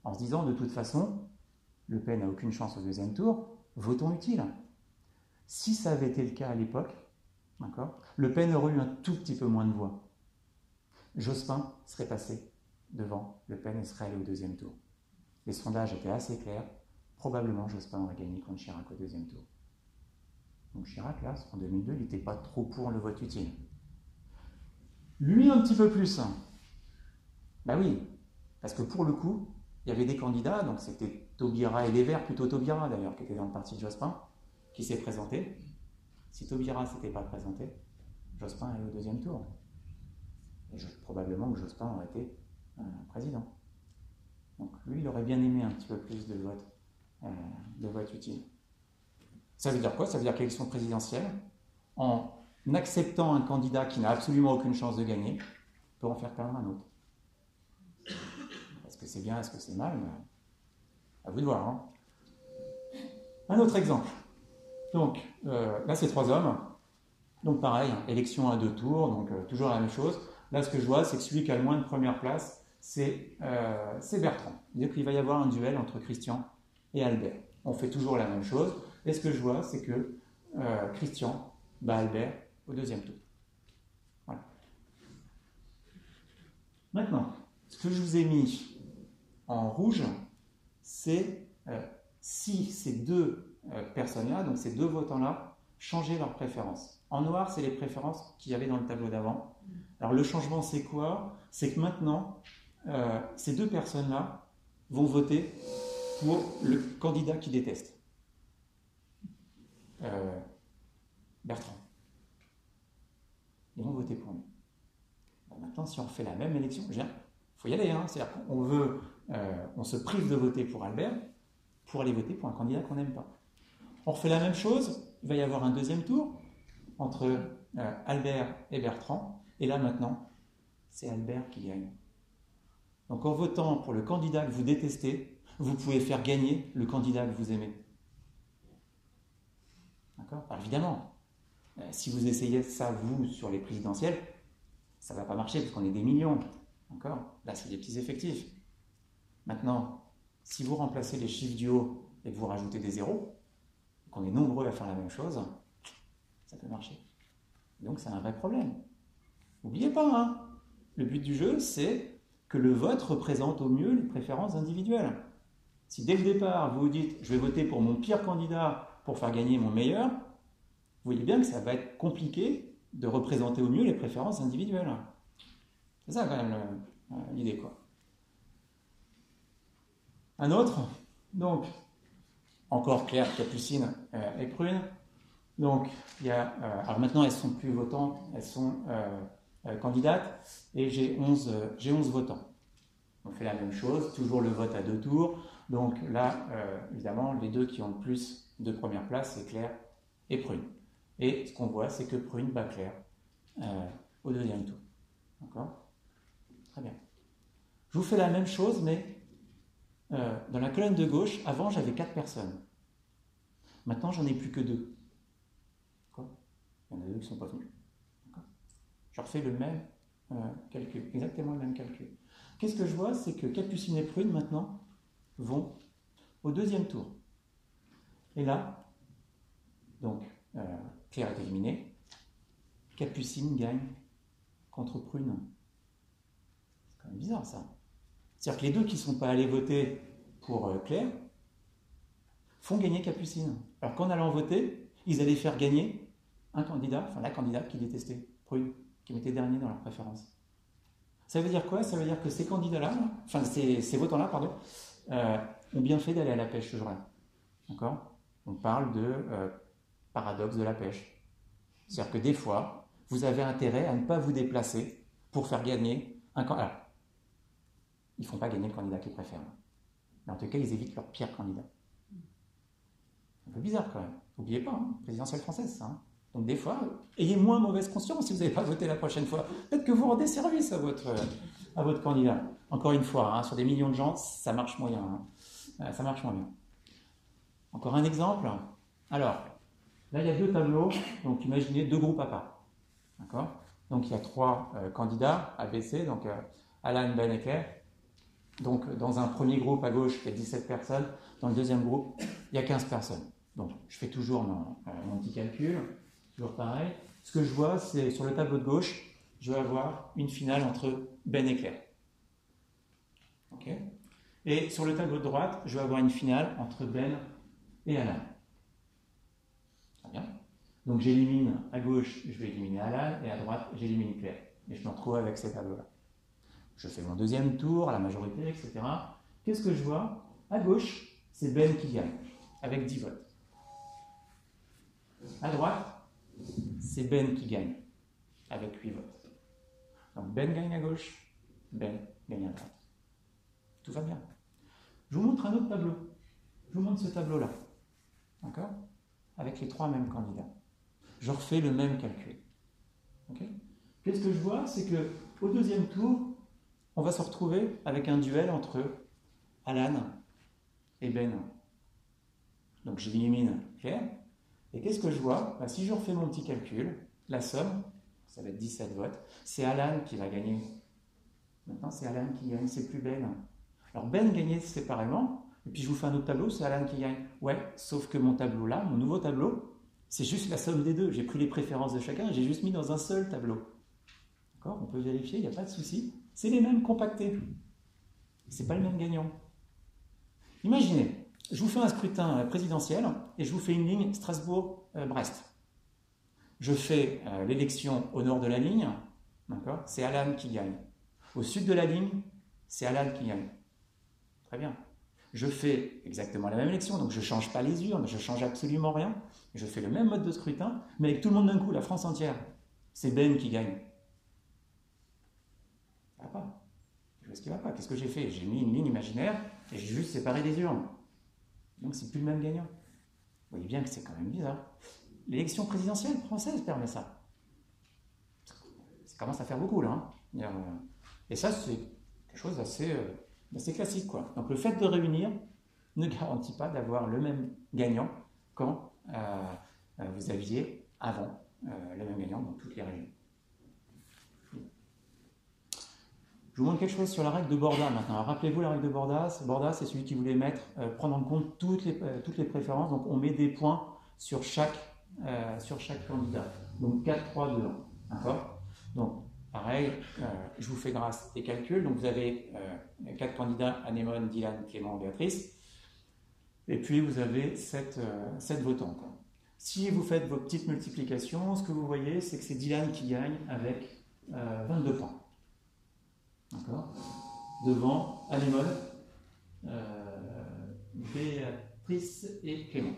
Speaker 1: en se disant de toute façon, Le Pen n'a aucune chance au deuxième tour, votons utile. Si ça avait été le cas à l'époque, Le Pen aurait eu un tout petit peu moins de voix. Jospin serait passé devant Le Pen et serait allé au deuxième tour. Les sondages étaient assez clairs. Probablement, Jospin aurait gagné contre Chirac au deuxième tour. Donc Chirac, là, en 2002, il n'était pas trop pour le vote utile. Lui, un petit peu plus. Bah oui, parce que pour le coup, il y avait des candidats, donc c'était Taubira et les Verts, plutôt Taubira d'ailleurs, qui était dans le parti de Jospin, qui s'est présenté. Si Taubira ne s'était pas présenté, Jospin est au deuxième tour. Et probablement que Jospin aurait été euh, président. Donc lui, il aurait bien aimé un petit peu plus de votes, euh, de votes utiles. Ça veut dire quoi? Ça veut dire qu'élection présidentielle, en acceptant un candidat qui n'a absolument aucune chance de gagner, peut en faire perdre un autre. Est-ce que c'est bien, est-ce que c'est mal? À vous de voir. Hein. un autre exemple. Donc, euh, là, c'est trois hommes. Donc, pareil, hein, élection à deux tours, donc euh, toujours la même chose. Là, ce que je vois, c'est que celui qui a le moins de première place, c'est Bertrand. Il qu'il va y avoir un duel entre Christian et Albert. On fait toujours la même chose. Et ce que je vois, c'est que Christian bat Albert au deuxième tour. Maintenant, ce que je vous ai mis en rouge, c'est si ces deux euh, personnes-là, donc ces deux votants-là, changer leurs préférences. En noir, c'est les préférences qu'il y avait dans le tableau d'avant. Alors le changement, c'est quoi? C'est que maintenant, euh, ces deux personnes-là vont voter pour le candidat qu'ils détestent. Euh, Bertrand. Ils vont voter pour lui. maintenant, si on fait la même élection, il faut y aller. Hein. Veut, on se prive de voter pour Albert pour aller voter pour un candidat qu'on n'aime pas. On refait la même chose, il va y avoir un deuxième tour entre euh, Albert et Bertrand, et là maintenant, c'est Albert qui gagne. Donc en votant pour le candidat que vous détestez, vous pouvez faire gagner le candidat que vous aimez. D'accord? Évidemment, euh, si vous essayez ça, vous, sur les présidentielles, ça ne va pas marcher parce qu'on est des millions. D'accord? Là, c'est des petits effectifs. Maintenant, si vous remplacez les chiffres du haut et que vous rajoutez des zéros, qu'on est nombreux à faire la même chose, ça peut marcher. Donc c'est un vrai problème. N'oubliez pas, hein, le but du jeu, c'est que le vote représente au mieux les préférences individuelles. Si dès le départ, vous vous dites, je vais voter pour mon pire candidat pour faire gagner mon meilleur, vous voyez bien que ça va être compliqué de représenter au mieux les préférences individuelles. C'est ça quand même euh, l'idée, quoi. Un autre, donc, encore Claire, Capucine euh, et Prune. Donc, il y a, euh, alors maintenant, elles sont plus votantes, elles sont euh, candidates, et j'ai 11, j'ai 11 votants. On fait la même chose, toujours le vote à deux tours. Donc là, évidemment, les deux qui ont le plus de première place, c'est Claire et Prune. Et ce qu'on voit, c'est que Prune bat Claire au deuxième tour. D'accord? Très bien. Je vous fais la même chose, mais euh, dans la colonne de gauche, avant, j'avais quatre personnes. Maintenant, j'en ai plus que deux. Il y en a deux qui ne sont pas venus. Je refais le même euh, calcul, exactement le même calcul. Qu'est-ce que je vois? C'est que Capucine et Prune, maintenant, vont au deuxième tour. Et là, donc, euh, Claire est éliminée. Capucine gagne contre Prune. C'est quand même bizarre, ça. C'est-à-dire que les deux qui ne sont pas allés voter pour euh, Claire font gagner Capucine. Alors qu'en allant voter, ils allaient faire gagner un candidat, enfin la candidate qui détestait, Prune, qui mettait dernier dans leur préférence. Ça veut dire quoi? Ça veut dire que ces candidats-là, enfin ces, votants-là, pardon, euh, ont bien fait d'aller à la pêche ce jour-là. D'accord? On parle de euh, paradoxe de la pêche. C'est-à-dire que des fois, vous avez intérêt à ne pas vous déplacer pour faire gagner un candidat ils ne font pas gagner le candidat qu'ils préfèrent. Mais en tout cas, ils évitent leur pire candidat. Un peu bizarre quand même. N'oubliez pas, hein, présidentielle française, ça. Hein. Donc des fois, ayez moins mauvaise conscience si vous n'avez pas voté la prochaine fois. Peut-être que vous rendez service à votre, à votre candidat. Encore une fois, hein, sur des millions de gens, ça marche moyen. Euh, ça marche moins bien. Encore un exemple. Alors, là, il y a deux tableaux. Donc, imaginez deux groupes à part. D'accord? Donc, il y a trois euh, candidats ABC. Donc, euh, Alan, Ben Claire. Donc, dans un premier groupe à gauche, il y a 17 personnes. Dans le deuxième groupe, il y a 15 personnes. Donc, je fais toujours mon, euh, petit calcul, toujours pareil. Ce que je vois, c'est sur le tableau de gauche, je vais avoir une finale entre Ben et Claire. Et sur le tableau de droite, je vais avoir une finale entre Ben et Alan. Très bien. Donc, j'élimine à gauche, je vais éliminer Alan, et à droite, j'élimine Claire. Et je me retrouve avec ces tableaux-là. Je fais mon deuxième tour, la majorité, etc. Qu'est-ce que je vois? À gauche, c'est Ben qui gagne, avec 10 votes. À droite, c'est Ben qui gagne, avec 8 votes. Donc Ben gagne à gauche, Ben gagne à droite. Tout va bien. Je vous montre un autre tableau. Je vous montre ce tableau-là. D'accord? Avec les trois mêmes candidats. Je refais le même calcul. Qu'est-ce que je vois C'est que au deuxième tour, on va se retrouver avec un duel entre Alan et Ben. Donc j'élimine Claire. Et qu'est-ce que je vois? Bah, Si je refais mon petit calcul, la somme, ça va être 17 votes, c'est Alan qui va gagner. Maintenant, c'est Alan qui gagne, c'est plus Ben. Alors Ben gagnait séparément, et puis je vous fais un autre tableau, c'est Alan qui gagne. Ouais, sauf que mon tableau là, mon nouveau tableau, c'est juste la somme des deux. J'ai pris les préférences de chacun, j'ai juste mis dans un seul tableau. D'accord? On peut vérifier, il n'y a pas de souci. C'est les mêmes compactés. C'est pas le même gagnant. Imaginez, je vous fais un scrutin euh, présidentiel et je vous fais une ligne Strasbourg-Brest. Je fais euh, l'élection au nord de la ligne, C'est Alan qui gagne. Au sud de la ligne, c'est Alan qui gagne. Très bien. Je fais exactement la même élection, donc je ne change pas les urnes, je ne change absolument rien. Je fais le même mode de scrutin, mais avec tout le monde d'un coup, la France entière. C'est Ben qui gagne. Ça va pas. ce qui va pas. Qu'est-ce que j'ai fait? J'ai mis une ligne imaginaire et j'ai juste séparé des urnes. Donc c'est plus le même gagnant. Vous voyez bien que c'est quand même bizarre. L'élection présidentielle française permet ça. Ça commence à faire beaucoup là. Hein. Et ça, c'est quelque chose d'assez euh, classique. Quoi. Donc le fait de réunir ne garantit pas d'avoir le même gagnant quand euh, euh, vous aviez avant le même gagnant dans toutes les régions. Je vous montre quelque chose sur la règle de Borda maintenant. Rappelez-vous la règle de Borda. Borda, c'est celui qui voulait mettre, euh, prendre en compte toutes les, euh, toutes les préférences. Donc on met des points sur chaque, euh, sur chaque candidat. Donc 4, 3, 2, 1. D'accord? Donc pareil, je vous fais grâce des calculs. Donc vous avez 4 candidats, Anémone, Dylan, Clément, Béatrice. Et puis vous avez 7, 7 votants. Si vous faites vos petites multiplications, ce que vous voyez, c'est que c'est Dylan qui gagne avec 22 points. D'accord? Devant Anémone, euh, Béatrice et Clément.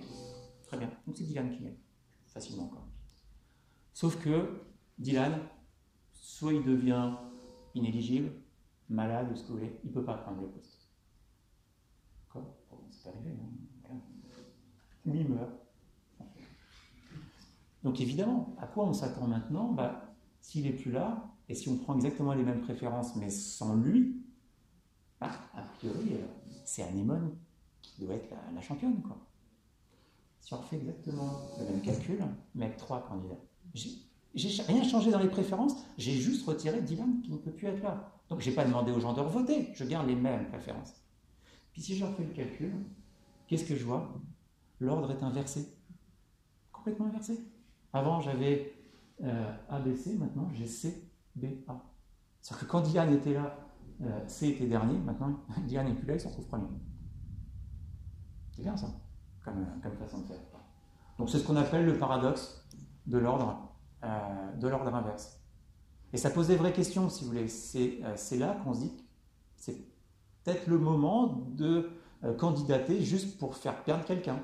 Speaker 1: Très bien. Donc c'est Dylan qui gagne. Facilement. Sauf que Dylan, soit il devient inéligible, malade ce que vous voulez, il ne peut pas prendre le poste. D'accord C'est arrivé. Hein il meurt. Donc évidemment, à quoi on s'attend maintenant? Bah, S'il n'est plus là, et si on prend exactement les mêmes préférences, mais sans lui, bah, a priori, euh, c'est Anémone qui doit être la, championne. Quoi. Si on refait exactement le même calcul, mais avec trois candidats, j'ai rien changé dans les préférences, j'ai juste retiré Dylan qui ne peut plus être là. Donc j'ai pas demandé aux gens de revoter, je garde les mêmes préférences. Puis si je refais le calcul, qu'est-ce que je vois? L'ordre est inversé. Complètement inversé. Avant j'avais euh, ABC, maintenant j'ai C, BA. C'est-à-dire que quand Diane était là, euh, C était dernier, maintenant Diane n'est plus là, il se retrouve premier. C'est bien ça, comme, façon de faire. Donc c'est ce qu'on appelle le paradoxe de l'ordre euh, de l'ordre inverse. Et ça pose des vraies questions, si vous voulez. C'est euh, là qu'on se dit c'est peut-être le moment de candidater juste pour faire perdre quelqu'un.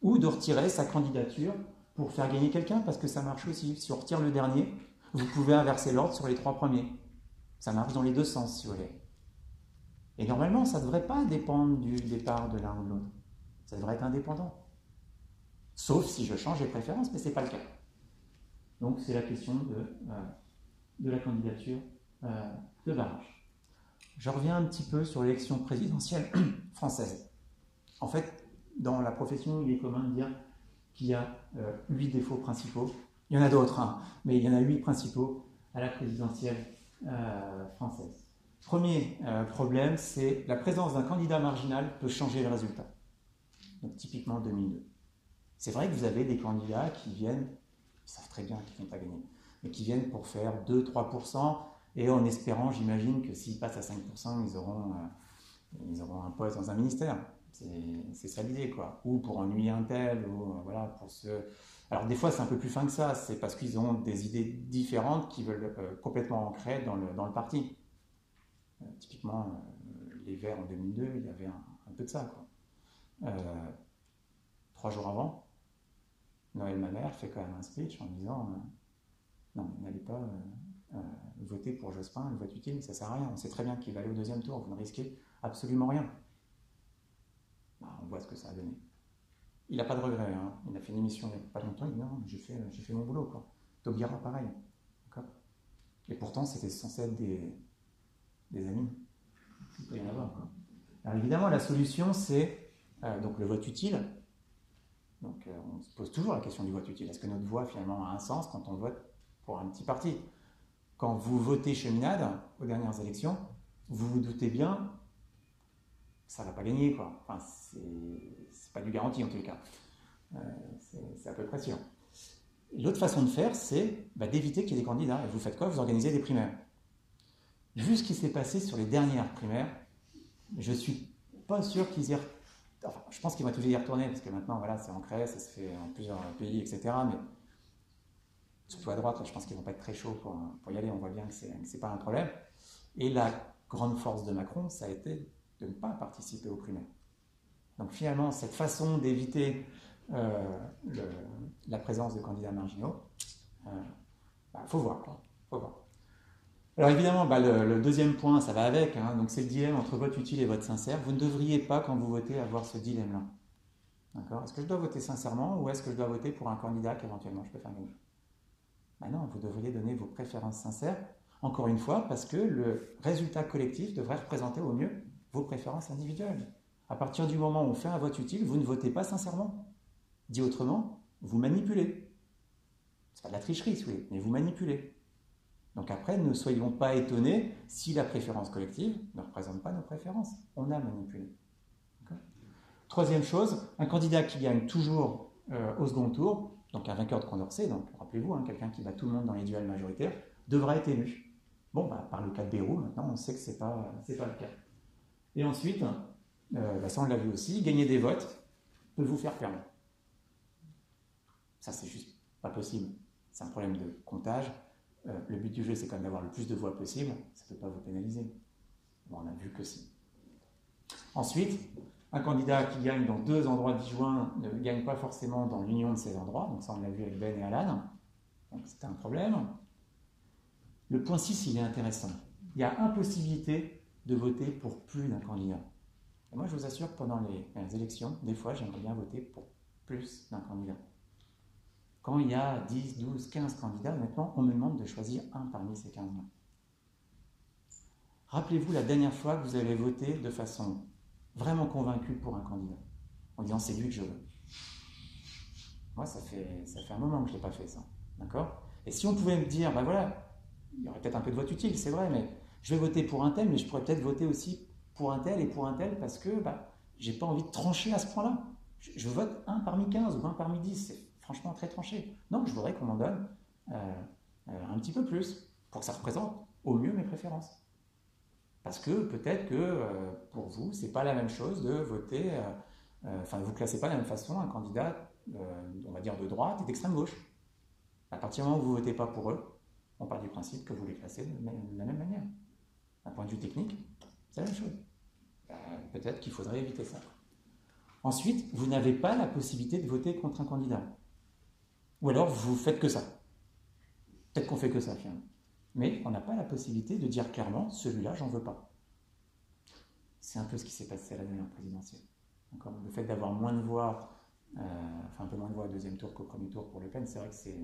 Speaker 1: Ou de retirer sa candidature pour faire gagner quelqu'un, parce que ça marche aussi. Si on retire le dernier, vous pouvez inverser l'ordre sur les trois premiers. Ça marche dans les deux sens, si vous voulez. Et normalement, ça ne devrait pas dépendre du départ de l'un ou de l'autre. Ça devrait être indépendant. Sauf si je change les préférences, mais ce n'est pas le cas. Donc c'est la question de, euh, la candidature euh, de Barrage. Je reviens un petit peu sur l'élection présidentielle française. En fait, dans la profession, il est commun de dire qu'il y a euh, huit défauts principaux il y en a d'autres, hein, mais il y en a huit principaux à la présidentielle française. Premier euh, problème, c'est la présence d'un candidat marginal peut changer le résultat. Donc typiquement 2002. C'est vrai que vous avez des candidats qui viennent, ils savent très bien qu'ils ne vont pas gagner, mais qui viennent pour faire 2-3%, et en espérant, j'imagine, que s'ils passent à 5%, ils auront, euh, ils auront un poste dans un ministère. C'est ça l'idée, quoi. Ou pour ennuyer un tel, ou voilà, pour se. Alors des fois c'est un peu plus fin que ça, c'est parce qu'ils ont des idées différentes qui veulent complètement ancrer dans le, dans le parti. Typiquement, les Verts en 2002, il y avait un, peu de ça, quoi. trois jours avant, Noël, ma mère, fait quand même un speech en disant euh, Non, n'allez pas euh, euh, voter pour Jospin, une vote utile, ça sert à rien. On sait très bien qu'il va aller au deuxième tour, vous ne risquez absolument rien. Bah, on voit ce que ça a donné. Il n'a pas de regret, hein. il a fait une émission il n'y a pas longtemps, il dit Non, j'ai fait, mon boulot. Quoi. Pareil. Et pourtant, c'était censé être des, des amis. Il peut y avoir. Alors évidemment, la solution, c'est donc le vote utile. Donc euh, on se pose toujours la question du vote utile. Est-ce que notre voix finalement a un sens quand on vote pour un petit parti? Quand vous votez cheminade aux dernières élections, vous vous doutez bien ça ne va pas gagner. Quoi. Enfin, c'est pas du garanti en les cas. Euh, c'est à peu près sûr. L'autre façon de faire, c'est bah, d'éviter qu'il y ait des candidats. Et vous faites quoi? Vous organisez des primaires. Vu ce qui s'est passé sur les dernières primaires, je suis pas sûr qu'ils y je pense qu'ils vont toujours y retourner, parce que maintenant, voilà, c'est ancré, ça se fait en plusieurs pays, etc. Mais surtout à droite, je pense qu'ils vont pas être très chauds pour, y aller. On voit bien que ce n'est pas un problème. Et la grande force de Macron, ça a été de ne pas participer aux primaires. Donc finalement, cette façon d'éviter euh, la présence de candidats marginaux, il euh, bah, faut voir. Faut voir. Alors évidemment, bah, le, deuxième point, ça va avec, hein. donc c'est le dilemme entre vote utile et vote sincère. Vous ne devriez pas, quand vous votez, avoir ce dilemme-là. D'accord? Est-ce que je dois voter sincèrement ou est-ce que je dois voter pour un candidat qu'éventuellement je peux faire gagner? Ben Non, vous devriez donner vos préférences sincères, encore une fois, parce que le résultat collectif devrait représenter au mieux vos préférences individuelles. À partir du moment où on fait un vote utile, vous ne votez pas sincèrement. Dit autrement, vous manipulez. C'est pas de la tricherie, voulez, mais vous manipulez. Donc après, ne soyons pas étonnés si la préférence collective ne représente pas nos préférences. On a manipulé. Troisième chose, un candidat qui gagne toujours euh, au second tour, donc un vainqueur de Condorcet, donc rappelez-vous, hein, quelqu'un qui bat tout le monde dans les duels majoritaires, devra être élu. Bon, bah, par le cas de Bérou, maintenant on sait que ce n'est pas, le cas. Et ensuite, euh, bah, ça on l'a vu aussi, gagner des votes peut vous faire perdre. Ça c'est juste pas possible. C'est un problème de comptage. Euh, le but du jeu, c'est quand même d'avoir le plus de voix possible. Ça ne peut pas vous pénaliser. Bon, on a vu que si. Ensuite, un candidat qui gagne dans deux endroits disjoints ne gagne pas forcément dans l'union de ces endroits. Donc ça, on l'a vu avec Ben et Alan. Donc c'était un problème. Le point 6, il est intéressant. Il y a impossibilité de voter pour plus d'un candidat. Moi, je vous assure pendant les élections, des fois, j'aimerais bien voter pour plus d'un candidat. Quand il y a 10, 12, 15 candidats, maintenant, on me demande de choisir un parmi ces 15-là. Rappelez-vous la dernière fois que vous avez voté de façon vraiment convaincue pour un candidat, en disant c'est lui que je veux. Moi, ça fait, ça fait un moment que je n'ai pas fait ça. D'accord? Et si on pouvait me dire, ben voilà, il y aurait peut-être un peu de vote utile, c'est vrai, mais je vais voter pour un tel, mais je pourrais peut-être voter aussi pour un tel et pour un tel parce que bah, j'ai pas envie de trancher à ce point-là. Je, je, vote un parmi 15 ou un parmi 10 franchement très tranché. Non, je voudrais qu'on m'en donne euh, euh, un petit peu plus pour que ça représente au mieux mes préférences. Parce que peut-être que euh, pour vous, c'est pas la même chose de voter, enfin, vous classez pas de la même façon un candidat, on va dire, de droite et d'extrême gauche. À partir du moment où vous votez pas pour eux, on part du principe que vous les classez de, la même manière. D'un point de vue technique, c'est la même chose. peut-être qu'il faudrait éviter ça. Ensuite, vous n'avez pas la possibilité de voter contre un candidat. Ou alors vous faites que ça. Peut-être qu'on fait que ça finalement. Mais on n'a pas la possibilité de dire clairement celui-là, j'en veux pas. C'est un peu ce qui s'est passé à la dernière présidentielle. le fait d'avoir moins de voix, euh, enfin un peu moins de voix au deuxième tour qu'au premier tour pour Le Pen, c'est vrai que c'est,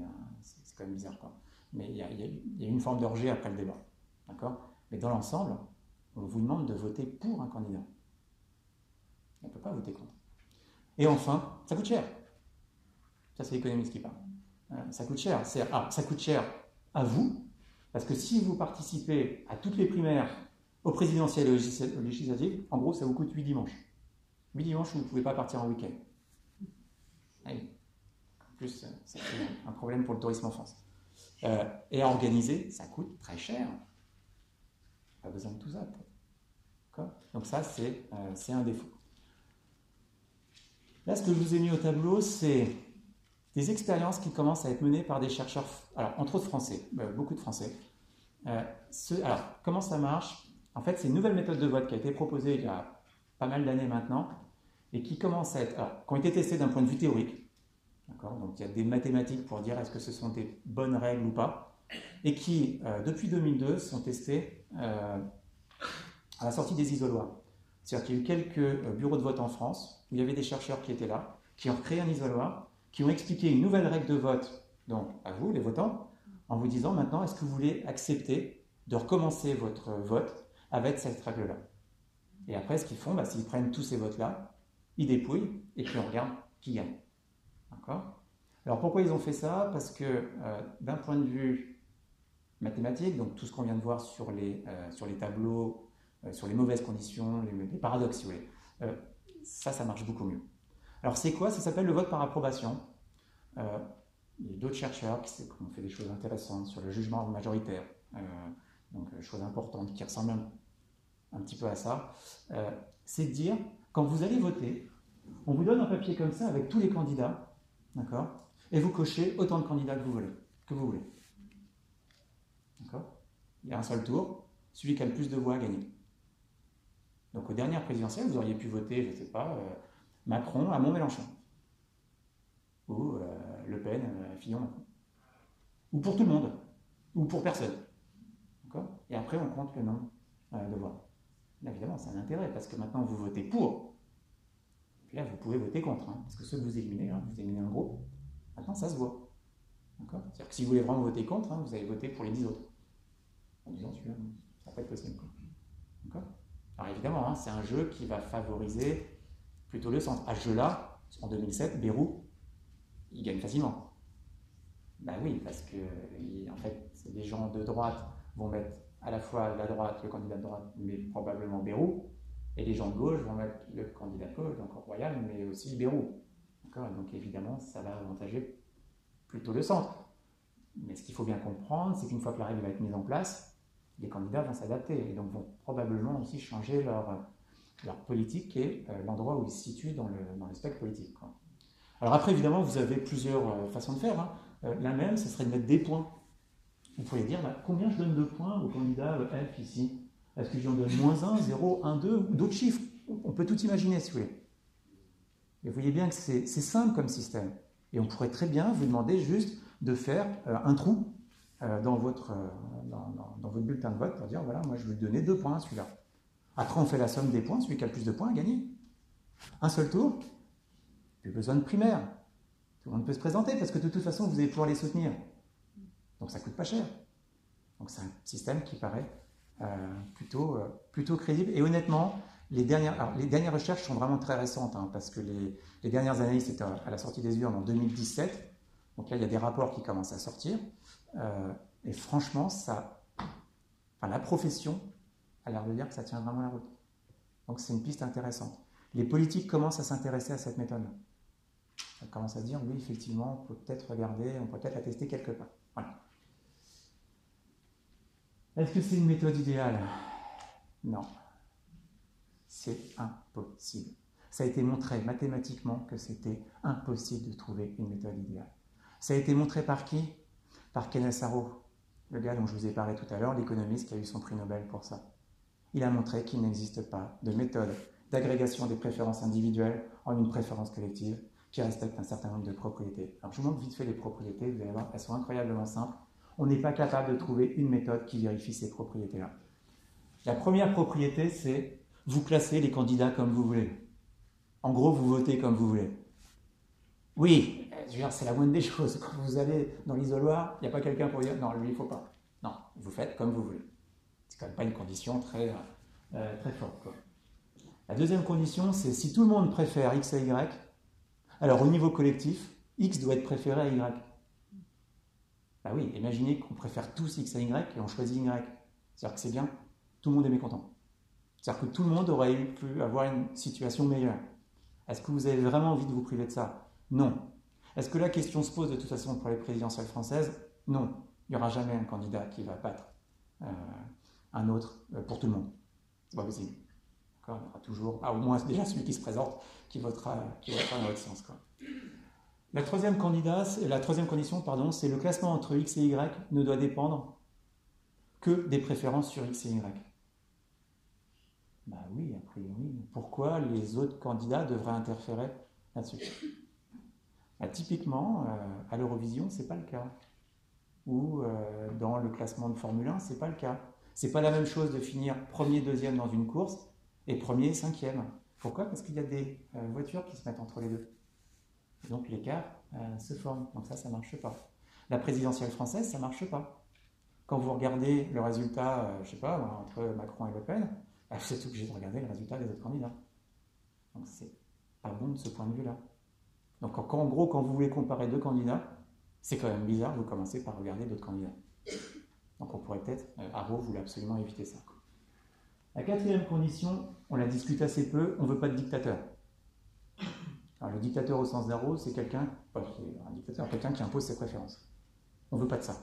Speaker 1: quand même bizarre. Quoi. Mais il y, a, une forme rejet après le débat. D'accord? Mais dans l'ensemble, on vous demande de voter pour un candidat. On ne peut pas voter contre. Et enfin, ça coûte cher. Ça, c'est l'économiste qui parle. Euh, ça coûte cher. Ah, ça coûte cher à vous, parce que si vous participez à toutes les primaires, au présidentiel et au législatif, en gros, ça vous coûte 8 dimanches. 8 dimanches vous ne pouvez pas partir en week-end. Ah en plus, c'est un problème pour le tourisme en France. Euh, et à organiser, ça coûte très cher. Pas besoin de tout ça. Donc ça, c'est euh, un défaut. Là, ce que je vous ai mis au tableau, c'est des expériences qui commencent à être menées par des chercheurs, alors entre autres français, euh, beaucoup de français. Euh, alors, comment ça marche? En fait, c'est une nouvelle méthode de vote qui a été proposée il y a pas mal d'années maintenant et qui commence à être, qui ont été testées d'un point de vue théorique. Donc il y a des mathématiques pour dire est-ce que ce sont des bonnes règles ou pas, et qui, euh, depuis 2002, sont testées à la sortie des isoloirs. C'est-à-dire qu'il y a eu quelques bureaux de vote en France où il y avait des chercheurs qui étaient là, qui ont créé un isoloir, qui ont expliqué une nouvelle règle de vote, donc à vous, les votants, en vous disant maintenant, est-ce que vous voulez accepter de recommencer votre vote avec cette règle-là? Et après, ce qu'ils font, bah, s'ils prennent tous ces votes-là, ils dépouillent et puis on regarde qui gagne. D'accord? Alors pourquoi ils ont fait ça? Parce que euh, d'un point de vue mathématique, donc tout ce qu'on vient de voir sur les, euh, sur les tableaux, euh, sur les mauvaises conditions, les, paradoxes, ça, ça marche beaucoup mieux. Alors c'est quoi? Ça s'appelle le vote par approbation. Euh, il y a d'autres chercheurs qui, ont fait des choses intéressantes sur le jugement majoritaire, euh, donc euh, choses importantes qui ressemblent un, petit peu à ça. c'est de dire, quand vous allez voter, on vous donne un papier comme ça avec tous les candidats, d'accord Et vous cochez autant de candidats que vous voulez. Que vous voulez. D'accord? Il y a un seul tour, celui qui a le plus de voix a gagné. Donc aux dernières présidentielles, vous auriez pu voter, je ne sais pas, Macron à Mont-Mélenchon. Ou Le Pen à Fillon-Macron. Ou pour tout le monde. Ou pour personne. Et après, on compte le nombre euh, de voix. évidemment, c'est un intérêt, parce que maintenant, vous votez pour. Puis là, vous pouvez voter contre. Hein, parce que ceux que vous éliminez, hein, vous éliminez un groupe. Maintenant, ça se voit. C'est-à-dire que si vous voulez vraiment voter contre, hein, vous allez voter pour les 10 autres. En disant celui-là, ça va pas être possible. Alors évidemment, c'est un jeu qui va favoriser plutôt le centre. À ce jeu-là, en 2007, Bérou, il gagne facilement. Ben oui, parce que en fait, les gens de droite vont mettre à la fois la droite, le candidat de droite, mais probablement Bérou, et les gens de gauche vont mettre le candidat de gauche, donc Royal, mais aussi Bérou. Donc évidemment, ça va avantager plutôt le centre. Mais ce qu'il faut bien comprendre, c'est qu'une fois que la règle va être mise en place, les candidats vont s'adapter et donc vont probablement aussi changer leur, politique et euh, l'endroit où il se situe dans le, dans le spectre politique. Alors après, évidemment, vous avez plusieurs euh, façons de faire. Hein. Euh, la même, ce serait de mettre des points. Vous pourriez dire, bah, combien je donne de points au candidat F ici? Est-ce que je en donne moins 1, 0, 1, 2 ou d'autres chiffres? On peut tout imaginer si vous voulez. Et vous voyez bien que c'est simple comme système. Et on pourrait très bien vous demander juste de faire un trou dans, votre, dans, dans, votre bulletin de vote pour dire, voilà, moi je vais lui donner deux points à celui-là. Après, on fait la somme des points, celui qui a le plus de points a gagné. Un seul tour, plus besoin de primaire. Tout le monde peut se présenter parce que de toute façon, vous allez pouvoir les soutenir. Donc ça coûte pas cher. Donc c'est un système qui paraît euh, plutôt, euh, plutôt crédible. Et honnêtement, les dernières, recherches sont vraiment très récentes hein, parce que les, dernières années, c'était à la sortie des urnes en 2017. Donc là, il y a des rapports qui commencent à sortir. Euh, et franchement, ça, enfin, la profession a l'air de dire que ça tient vraiment la route. Donc c'est une piste intéressante. Les politiques commencent à s'intéresser à cette méthode. Ça commence à dire, oui, effectivement, on peut peut-être regarder, on peut peut-être la tester quelque part. Voilà. Est-ce que c'est une méthode idéale? Non. C'est impossible. Ça a été montré mathématiquement que c'était impossible de trouver une méthode idéale. Ça a été montré par qui? Par Arrow, le gars dont je vous ai parlé tout à l'heure, l'économiste qui a eu son prix Nobel pour ça il a montré qu'il n'existe pas de méthode d'agrégation des préférences individuelles en une préférence collective qui respecte un certain nombre de propriétés. Alors je vous montre vite fait les propriétés, vous allez voir, elles sont incroyablement simples. On n'est pas capable de trouver une méthode qui vérifie ces propriétés-là. La première propriété, c'est vous classez les candidats comme vous voulez. En gros, vous votez comme vous voulez. Oui, c'est la moindre des choses. Quand vous allez dans l'isoloir, il n'y a pas quelqu'un pour dire non, lui, il ne faut pas. Non, vous faites comme vous voulez. C'est quand même pas une condition très, euh, très forte. La deuxième condition, c'est si tout le monde préfère X à Y, alors au niveau collectif, X doit être préféré à Y. Bah oui, imaginez qu'on préfère tous X à Y et on choisit Y. C'est-à-dire que c'est bien, tout le monde est mécontent. C'est-à-dire que tout le monde aurait pu avoir une situation meilleure. Est-ce que vous avez vraiment envie de vous priver de ça? Non. Est-ce que la question se pose de toute façon pour les présidentielles françaises? Non. Il n'y aura jamais un candidat qui va battre euh, un autre euh, pour tout le monde. Il y aura toujours, ah, au moins déjà celui qui se présente, qui votera, qui dans votre sens. La troisième, candidat, la troisième condition, pardon, c'est le classement entre X et Y ne doit dépendre que des préférences sur X et Y. Bah oui, a priori. Pourquoi les autres candidats devraient interférer là-dessus? Bah, Typiquement, euh, à l'Eurovision, c'est pas le cas. Ou euh, dans le classement de Formule 1, c'est pas le cas. C'est pas la même chose de finir premier, deuxième dans une course et premier, cinquième. Pourquoi? Parce qu'il y a des euh, voitures qui se mettent entre les deux. Donc l'écart se forme. Donc ça, ça marche pas. La présidentielle française, ça marche pas. Quand vous regardez le résultat, je sais pas, entre Macron et Le Pen, bah, vous êtes obligé de regarder le résultat des autres candidats. Donc c'est pas bon de ce point de vue-là. Donc en gros, quand vous voulez comparer deux candidats, c'est quand même bizarre, vous commencez par regarder d'autres candidats. Donc on pourrait peut-être, euh, Arro voulait absolument éviter ça. La quatrième condition, on la discute assez peu, on ne veut pas de dictateur. Le dictateur au sens d'Arro, c'est quelqu'un, quelqu'un qui impose ses préférences. On ne veut pas de ça.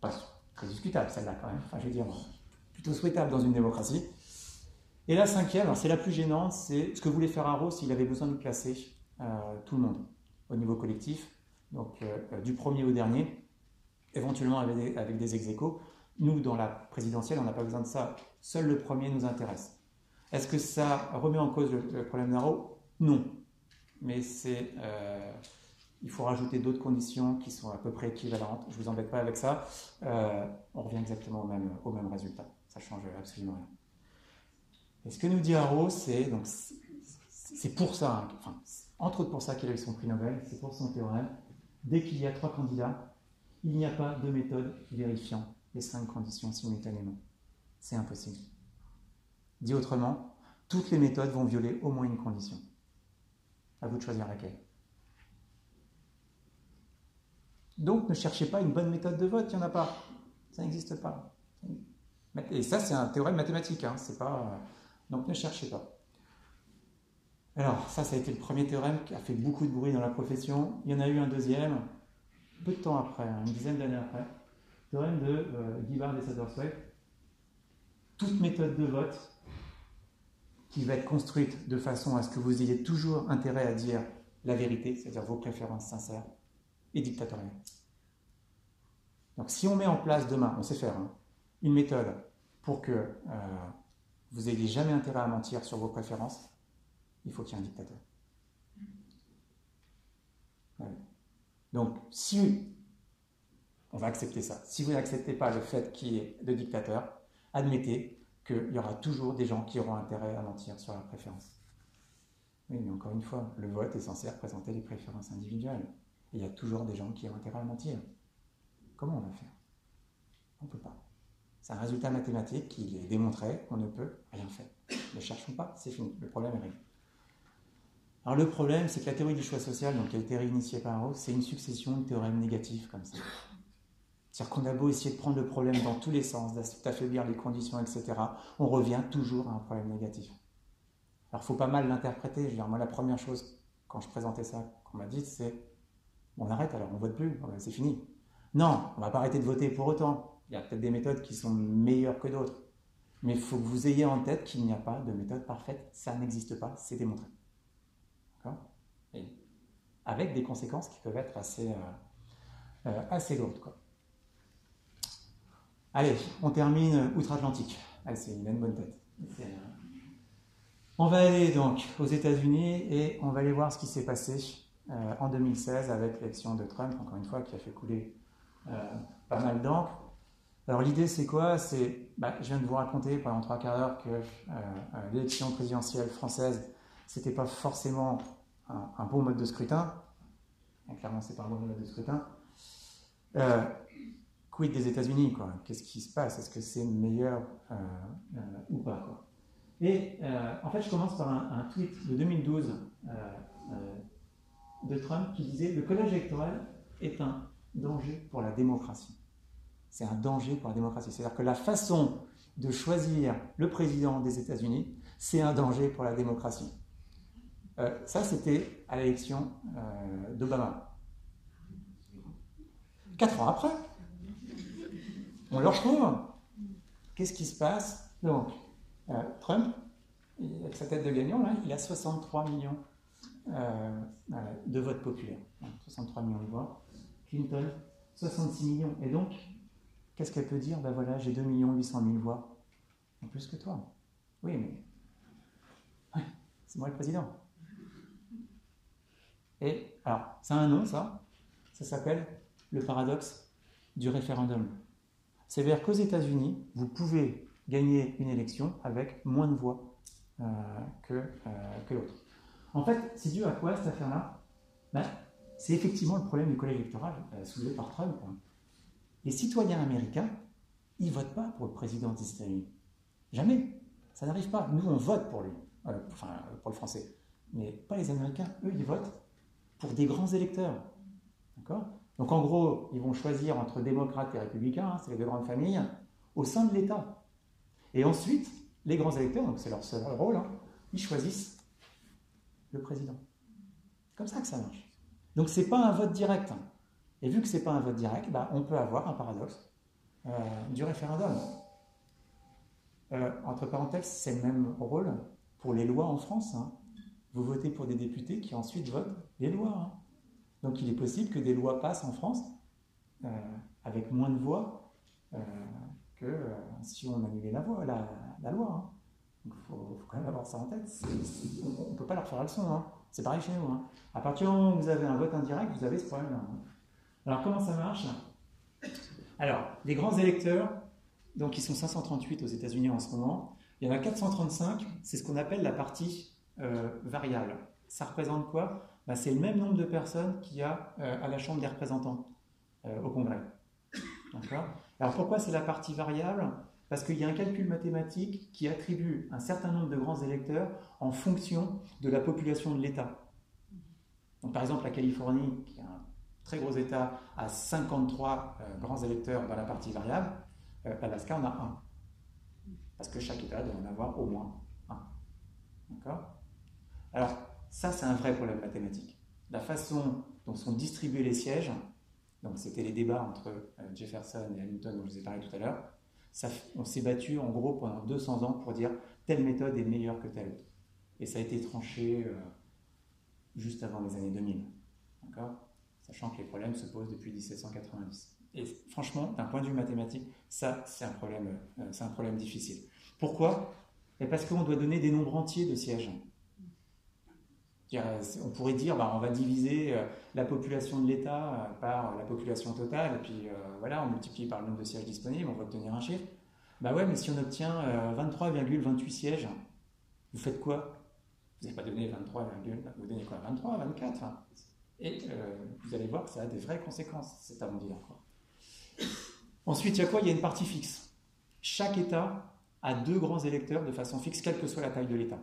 Speaker 1: Pas très discutable celle-là quand même. Je veux dire, souhaitable dans une démocratie. Et la cinquième, c'est la plus gênante, c'est ce que voulait faire Arro s'il avait besoin de classer euh, tout le monde au niveau collectif, donc euh, du premier au dernier, éventuellement avec des, avec des ex -échos. Nous, dans la présidentielle, on n'a pas besoin de ça. Seul le premier nous intéresse. Est-ce que ça remet en cause le, problème d'Arro Non. Mais c'est, euh, il faut rajouter d'autres conditions qui sont à peu près équivalentes. Je ne vous embête pas avec ça. on revient exactement au même, résultat. Ça change absolument rien. Et ce que nous dit Haro, c'est c'est pour ça, enfin, entre autres pour ça qu'il a eu son prix Nobel, c'est pour son théorème. Dès qu'il y a trois candidats, il n'y a pas de méthode vérifiant les cinq conditions simultanément. C'est impossible. Dit autrement, toutes les méthodes vont violer au moins une condition. À vous de choisir laquelle. Donc ne cherchez pas une bonne méthode de vote, il n'y en a pas. Ça n'existe pas. Et ça, c'est un théorème mathématique, hein, pas... donc ne cherchez pas. Alors, ça, ça a été le premier théorème qui a fait beaucoup de bruit dans la profession. Il y en a eu un deuxième, peu de temps après, hein, une dizaine d'années après. Théorème de euh, Guibard et Satterthwaite. Toute méthode de vote qui va être construite de façon à ce que vous ayez toujours intérêt à dire la vérité, c'est-à-dire vos préférences sincères, et dictatoriale. Donc si on met en place demain, on sait faire, hein, une méthode pour que euh, vous n'ayez jamais intérêt à mentir sur vos préférences, il faut qu'il y ait un dictateur. Donc, si on va accepter ça, si vous n'acceptez pas le fait qu'il y ait de dictateur, admettez qu'il y aura toujours des gens qui auront intérêt à mentir sur leurs préférences. Oui, mais encore une fois, le vote est censé représenter les préférences individuelles. il y a toujours des gens qui ont intérêt à mentir. Comment on va faire? On ne peut pas. C'est un résultat mathématique qui est démontré, on ne peut rien faire. Ne cherchons pas, c'est fini, le problème est réglé. Alors le problème, c'est que la théorie du choix social, donc, qui a été réinitiée par Rawls, c'est une succession de théorèmes négatifs comme ça. C'est-à-dire qu'on a beau essayer de prendre le problème dans tous les sens, d'affaiblir les conditions, etc., on revient toujours à un problème négatif. Alors il faut pas mal l'interpréter. Je veux moi, la première chose, quand je présentais ça, qu'on m'a dit, c'est on arrête alors, on vote plus, c'est fini. Non, on va pas arrêter de voter pour autant. Il y a peut-être des méthodes qui sont meilleures que d'autres. Mais il faut que vous ayez en tête qu'il n'y a pas de méthode parfaite. Ça n'existe pas, c'est démontré. D'accord? Avec des conséquences qui peuvent être assez, euh, euh, assez lourdes. Quoi. Allez, on termine outre-Atlantique. Allez, c'est une bonne tête. On va aller donc aux États-Unis et on va aller voir ce qui s'est passé euh, en 2016 avec l'élection de Trump, encore une fois, qui a fait couler pas mal d'encre. Alors l'idée c'est quoi? C'est, bah, je viens de vous raconter pendant trois quarts d'heure que euh, euh, l'élection présidentielle française, c'était pas forcément un, bon mode de scrutin. clairement, c'est pas un bon mode de scrutin. Euh, quid des États-Unis quoi? Qu'est-ce qui se passe? Est-ce que c'est meilleur ou pas Et en fait, je commence par un, un tweet de 2012 de Trump qui disait le collège électoral est un danger pour la démocratie c'est un danger pour la démocratie. C'est-à-dire que la façon de choisir le président des États-Unis, c'est un danger pour la démocratie. Euh, ça, c'était à l'élection euh, d'Obama. Quatre ans après, on le retrouve. Qu'est-ce qui se passe Donc, euh, Trump avec sa tête de gagnant, là, il a 63 millions euh, de votes populaires. 63 millions de voix. Clinton, 66 millions. Et donc, qu'est-ce qu'elle peut dire? Ben voilà, j'ai 2 800 000 voix. En plus que toi. Oui, mais. c'est moi le président. Et alors, ça a un nom, ça. Ça s'appelle le paradoxe du référendum. C'est-à-dire qu'aux États-Unis, vous pouvez gagner une élection avec moins de voix euh, que, euh, que l'autre. En fait, c'est dû à quoi cette affaire-là ben, C'est effectivement le problème du collège électoral euh, soulevé par Trump. Les citoyens américains, ils ne votent pas pour le président des États-Unis. Jamais. Ça n'arrive pas. Nous, on vote pour lui, enfin pour le français. Mais pas les Américains. Eux, ils votent pour des grands électeurs. D'accord? Donc en gros, ils vont choisir entre démocrates et républicains, hein, c'est les deux grandes familles, au sein de l'État. Et ensuite, les grands électeurs, donc c'est leur seul rôle, hein, ils choisissent le président. Comme ça que ça marche. Donc c'est pas un vote direct. Et vu que c'est pas un vote direct, bah, on peut avoir un paradoxe euh, du référendum. Euh, entre parenthèses, c'est le même rôle pour les lois en France. Hein. Vous votez pour des députés qui ensuite votent les lois. Hein. Donc il est possible que des lois passent en France euh, avec moins de voix que si on annulait la, voix, la, loi. Hein. Il faut, quand même avoir ça en tête. on ne peut pas leur faire la leçon. Hein. C'est pareil chez nous. Hein. À partir du moment où vous avez un vote indirect, vous avez ce problème-là. Alors comment ça marche? Alors, les grands électeurs, donc ils sont 538 aux États-Unis en ce moment. Il y en a 435, c'est ce qu'on appelle la partie euh, variable. Ça représente quoi? Bah, C'est le même nombre de personnes qu'il y a euh, à la Chambre des représentants euh, au Congrès. Alors pourquoi c'est la partie variable? Parce qu'il y a un calcul mathématique qui attribue un certain nombre de grands électeurs en fonction de la population de l'État. par exemple, la Californie, qui est un très gros État, a 53 euh, grands électeurs dans la partie variable. Euh, L'Alaska en a un. Parce que chaque État doit en avoir au moins un. D'accord? Alors, ça, c'est un vrai problème mathématique. La façon dont sont distribués les sièges, donc c'était les débats entre euh, Jefferson et Hamilton dont je vous ai parlé tout à l'heure, on s'est battu en gros pendant 200 ans pour dire telle méthode est meilleure que telle autre. Et ça a été tranché euh, juste avant les années 2000. Sachant que les problèmes se posent depuis 1790. Et franchement, d'un point de vue mathématique, ça, c'est un, problème, euh, c'est un problème difficile. Pourquoi? Parce qu'on doit donner des nombres entiers de sièges. On pourrait dire, bah, on va diviser euh, la population de l'État euh, par la population totale, et puis euh, voilà, on multiplie par le nombre de sièges disponibles, on va obtenir un chiffre. Bah ouais, mais si on obtient 23,28 sièges, vous faites quoi? Vous n'avez pas donné 23, vous donnez quoi? 23, 24 Et vous allez voir que ça a des vraies conséquences, cet arrondir. Ensuite, il y a quoi? Il y a une partie fixe. Chaque État a deux grands électeurs de façon fixe, quelle que soit la taille de l'État.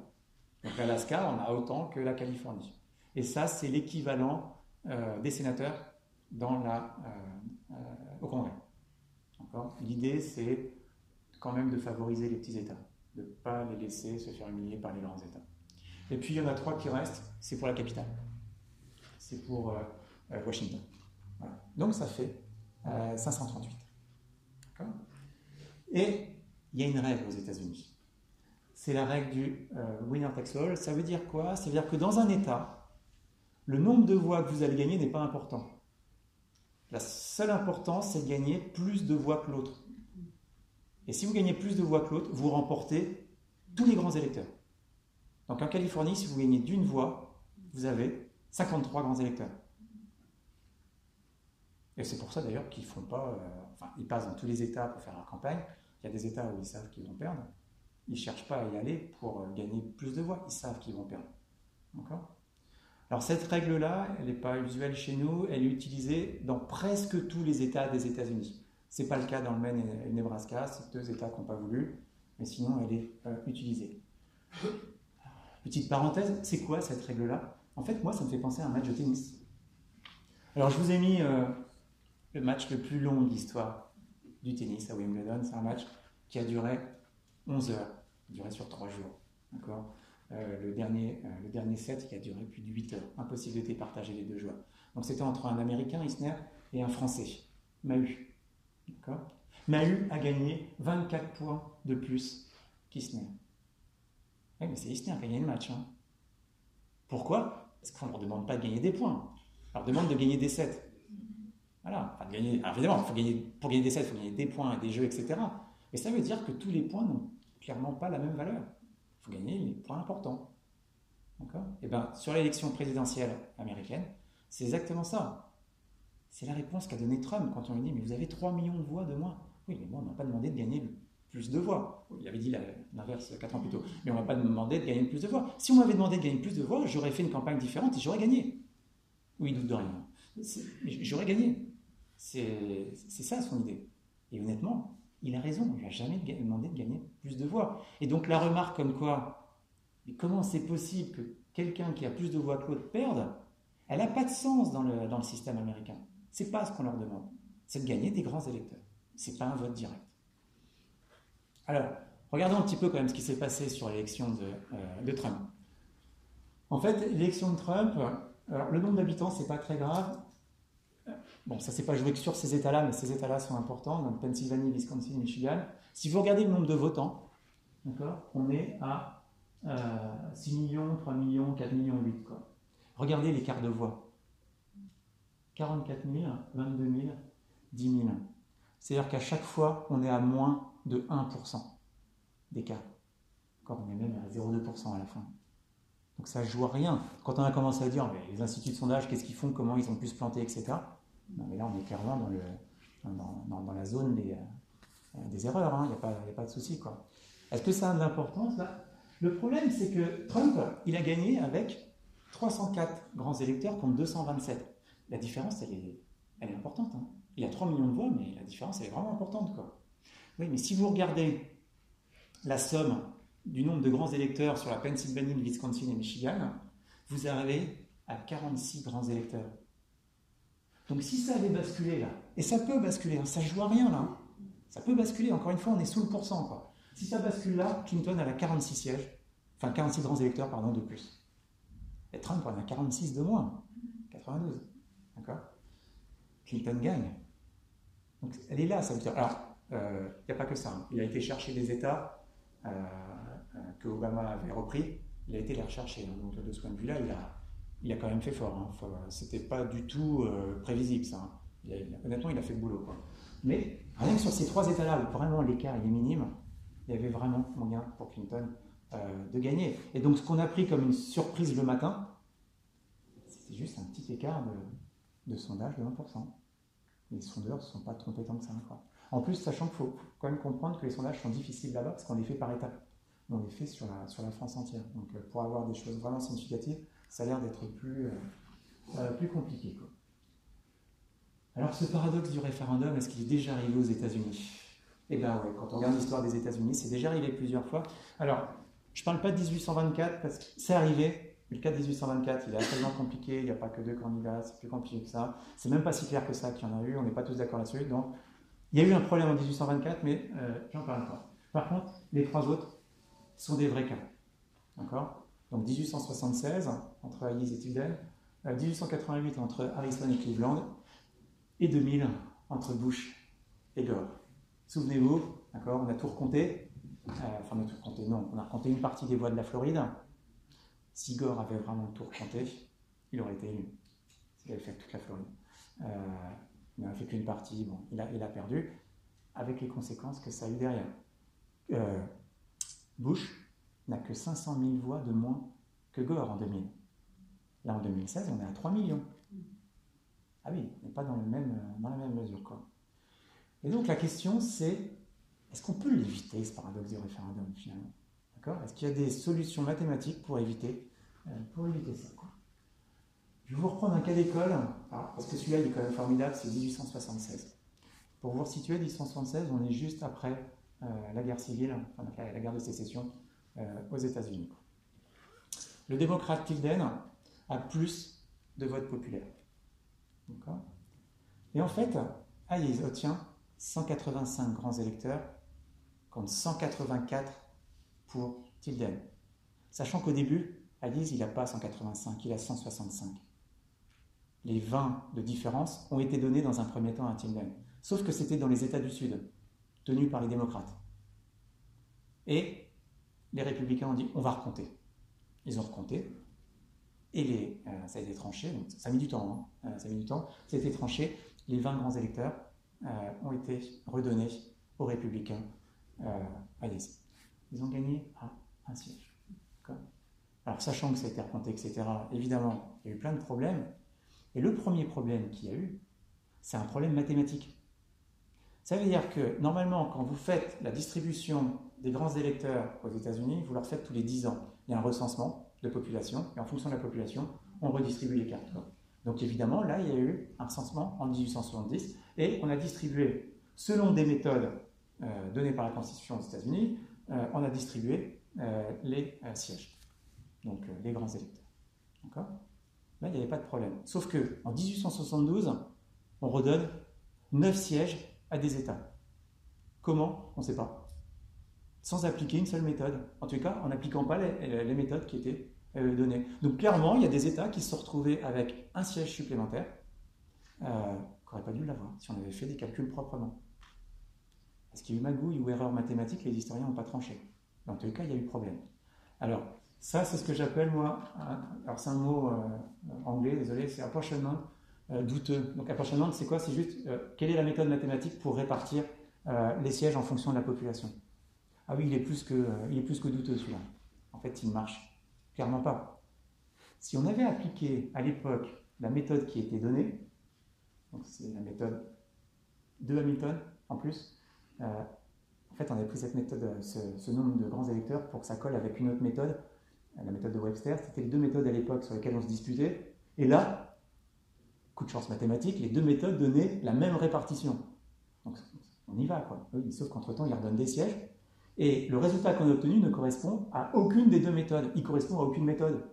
Speaker 1: Donc l'Alaska on a autant que la Californie. Et ça, c'est l'équivalent euh, des sénateurs dans la, euh, euh, au Congrès. L'idée, c'est quand même de favoriser les petits États, de ne pas les laisser se faire humilier par les grands États. Et puis, il y en a trois qui restent, c'est pour la capitale. C'est pour Washington. Donc, ça fait 538. Et il y a une règle aux États-Unis c'est la règle du euh, winner takes all. Ça veut dire quoi? Ça veut dire que dans un État, le nombre de voix que vous allez gagner n'est pas important. La seule importance, c'est de gagner plus de voix que l'autre. Et si vous gagnez plus de voix que l'autre, vous remportez tous les grands électeurs. Donc en Californie, si vous gagnez d'une voix, vous avez 53 grands électeurs. Et c'est pour ça d'ailleurs qu'ils font pas. Euh, enfin, ils passent dans tous les États pour faire leur campagne. Il y a des États où ils savent qu'ils vont perdre ils ne cherchent pas à y aller pour euh, gagner plus de voix, ils savent qu'ils vont perdre. Alors cette règle-là, elle n'est pas usuelle chez nous, elle est utilisée dans presque tous les États des États-Unis. Ce n'est pas le cas dans le Maine et le Nebraska, c'est deux États qui n'ont pas voulu, mais sinon elle est euh, utilisée. Petite parenthèse, c'est quoi cette règle-là? En fait, moi, ça me fait penser à un match de tennis. Alors je vous ai mis euh, le match le plus long de l'histoire du tennis à Wimbledon, c'est un match qui a duré 11 heures, duré sur 3 jours. D'accord? Euh, le, dernier, euh, le dernier set qui a duré plus de 8 heures. Impossible de départager les deux joueurs. Donc c'était entre un Américain, Isner, et un Français, Mahu. D'accord? Mahu a gagné 24 points de plus qu'Isner. Oui, mais c'est Eisner qui a gagné le match. Hein. Pourquoi? Parce qu'on ne leur demande pas de gagner des points. On leur demande de gagner des sets. Voilà. Enfin, gagner, évidemment, faut gagner, pour gagner des sets, il faut gagner des points, des jeux, etc. Mais ça veut dire que tous les points n'ont clairement pas la même valeur. Il faut gagner les points importants. Et eh bien, sur l'élection présidentielle américaine, c'est exactement ça. C'est la réponse qu'a donnée Trump quand on lui dit Mais vous avez 3 millions de voix de moins. Oui, mais moi, on m'a pas demandé de gagner plus de voix. Il avait dit l'inverse 4 ans plus tôt. Mais on m'a pas demandé de gagner plus de voix. Si on m'avait demandé de gagner plus de voix, j'aurais fait une campagne différente et j'aurais gagné. Oui, doute de rien. J'aurais gagné. C'est ça son idée. Et honnêtement, il a raison. Il n'a jamais demandé de gagner plus de voix. Et donc la remarque comme quoi, mais comment c'est possible que quelqu'un qui a plus de voix que l'autre perde Elle n'a pas de sens dans le, dans système américain. C'est pas ce qu'on leur demande. C'est de gagner des grands électeurs. C'est pas un vote direct. Alors, regardons un petit peu quand même ce qui s'est passé sur l'élection de, euh, Trump. En fait, l'élection de Trump, le nombre d'habitants, c'est pas très grave. Bon, ça s'est pas joué que sur ces États-là, mais ces États-là sont importants, donc Pennsylvanie, Wisconsin, Michigan. Si vous regardez le nombre de votants, on est à 6 euh, millions, 3 millions, 4 millions 8. Quoi. Regardez l'écart de voix. 44 000, 22 000, 10 000. C'est-à-dire qu'à chaque fois, on est à moins de 1% d'écart. Encore, on est même à 0,2% à la fin. Donc ça ne joue à rien. Quand on a commencé à dire, mais les instituts de sondage, qu'est-ce qu'ils font, comment ils ont pu se planter, etc. Non, mais là, on est clairement dans, le, dans, dans, la zone des, euh, des erreurs. Hein. Il n'y a, a, pas de souci. Est-ce que ça a de l'importance? Le problème, c'est que Trump, il a gagné avec 304 grands électeurs contre 227 la différence, elle est, elle est importante. Hein. Il y a 3 millions de voix, mais la différence, elle est vraiment importante. Quoi. Oui, mais si vous regardez la somme du nombre de grands électeurs sur la Pennsylvanie, le Wisconsin et Michigan, vous arrivez à 46 grands électeurs. Donc si ça avait basculé là, et ça peut basculer, hein, ça ne joue à rien là, hein. ça peut basculer, encore une fois, on est sous le pourcent. Quoi. Si ça bascule là, Clinton a 46 sièges, enfin 46 grands électeurs, pardon, de plus. Et Trump en a 46 de moins, 92. D'accord? Clinton gagne. Donc elle est là, ça veut dire. Alors, il euh, n'y a pas que ça. Hein. Il a été chercher des États euh, euh, que Obama avait repris. Il a été les rechercher. Hein. Donc de ce point de vue-là, il a, il a quand même fait fort. Hein. C'était pas du tout prévisible, ça. honnêtement, il a fait le boulot. Mais rien que sur ces trois États-là, où vraiment l'écart est minime, il y avait vraiment moyen pour Clinton de gagner. Et donc, ce qu'on a pris comme une surprise le matin, c'était juste un petit écart de sondage de 20%. Les sondeurs ne sont pas trompés tant que ça. Quoi. En plus, sachant qu'il faut quand même comprendre que les sondages sont difficiles là-bas parce qu'on les fait par étapes. On les fait sur la, sur la France entière. Donc euh, pour avoir des choses vraiment significatives, ça a l'air d'être plus, euh, euh, plus compliqué. Alors ce paradoxe du référendum, est-ce qu'il est déjà arrivé aux États-Unis? Eh bien oui, quand on regarde l'histoire des États-Unis, c'est déjà arrivé plusieurs fois. Alors, je ne parle pas de 1824 parce que c'est arrivé, le cas de 1824, il est tellement compliqué, il n'y a pas que deux candidats, c'est plus compliqué que ça. C'est même pas si clair que ça qu'il y en a eu, on n'est pas tous d'accord là-dessus. Donc, il y a eu un problème en 1824, mais euh, j'en parle pas. Par contre, les trois autres sont des vrais cas. D'accord? Donc 1876 entre Hayes et 1888 euh, entre Harrison et Cleveland, et 2000 entre Bush et Gore. Souvenez-vous, d'accord On a tout recompté. Euh, enfin, on a tout recompté, non, on a recompté une partie des voix de la Floride. Si Gore avait vraiment tout recompté, il aurait été élu. Il avait fait toute la Floride. Euh, il n'a fait qu'une partie, bon, il a, il a, perdu, avec les conséquences que ça a eu derrière. Euh, Bush n'a que 500 000 voix de moins que Gore en 2000. Là, en 2016, on est à 3 millions. Ah oui, n'est pas dans, la même mesure. Quoi. Et donc la question, c'est est-ce qu'on peut l'éviter, ce paradoxe du référendum, finalement? Est-ce qu'il y a des solutions mathématiques pour éviter, euh, pour éviter ça Je vais vous reprendre un cas d'école, parce que celui-là il est quand même formidable, c'est 1876. Pour vous situer, 1876, on est juste après euh, la guerre civile, enfin, la, guerre de sécession aux États-Unis. Le démocrate Tilden a plus de votes populaires. Et en fait, Hayes obtient 185 grands électeurs contre 184 pour Tilden. Sachant qu'au début, Alice, il n'a pas 185, il a 165. Les 20 de différence ont été donnés dans un premier temps à Tilden. Sauf que c'était dans les États du Sud, tenus par les démocrates. Et les républicains ont dit on va recompter. Ils ont recompté. Et les, euh, ça a été tranché, donc ça a mis du temps, hein. euh, ça a mis du temps, ça tranché. Les 20 grands électeurs ont été redonnés aux républicains à Ils ont gagné un siège. Alors, sachant que ça a été recompté, etc., évidemment, il y a eu plein de problèmes. Et le premier problème qu'il y a eu, c'est un problème mathématique. Ça veut dire que normalement, quand vous faites la distribution des grands électeurs aux États-Unis, vous leur faites tous les 10 ans. Il y a un recensement de population, et en fonction de la population, on redistribue les cartes. Donc évidemment, là, il y a eu un recensement en 1870, et on a distribué, selon des méthodes euh, données par la Constitution des États-Unis, euh, on a distribué euh, les sièges, donc les grands électeurs. D'accord? Là, il n'y avait pas de problème. Sauf que en 1872, on redonne 9 sièges à des États. Comment? On ne sait pas. Sans appliquer une seule méthode. En tout cas, en n'appliquant pas les, méthodes qui étaient euh, données. Donc clairement, il y a des États qui se sont retrouvés avec un siège supplémentaire, euh, qu'on n'aurait pas dû l'avoir si on avait fait des calculs proprement. Est-ce qu'il y a eu magouille ou erreur mathématique Les historiens n'ont pas tranché. Dans tous les cas, il y a eu problème. Alors, ça, c'est ce que j'appelle, moi, alors c'est un mot euh, anglais, désolé, c'est apportionnement douteux. Donc, apportionnement, c'est quoi? C'est juste, quelle est la méthode mathématique pour répartir les sièges en fonction de la population Ah oui, il est plus que, douteux, celui-là. En fait, il marche. Clairement pas. Si on avait appliqué à l'époque la méthode qui était donnée, donc c'est la méthode de Hamilton en plus, en fait, on avait pris cette méthode, ce, ce, nombre de grands électeurs pour que ça colle avec une autre méthode la méthode de Webster, c'était les deux méthodes à l'époque sur lesquelles on se disputait. Et là, coup de chance mathématique, les deux méthodes donnaient la même répartition. Donc on y va, quoi. Sauf qu'entre-temps, ils redonnent des sièges. Et le résultat qu'on a obtenu ne correspond à aucune des deux méthodes. Il correspond à aucune méthode.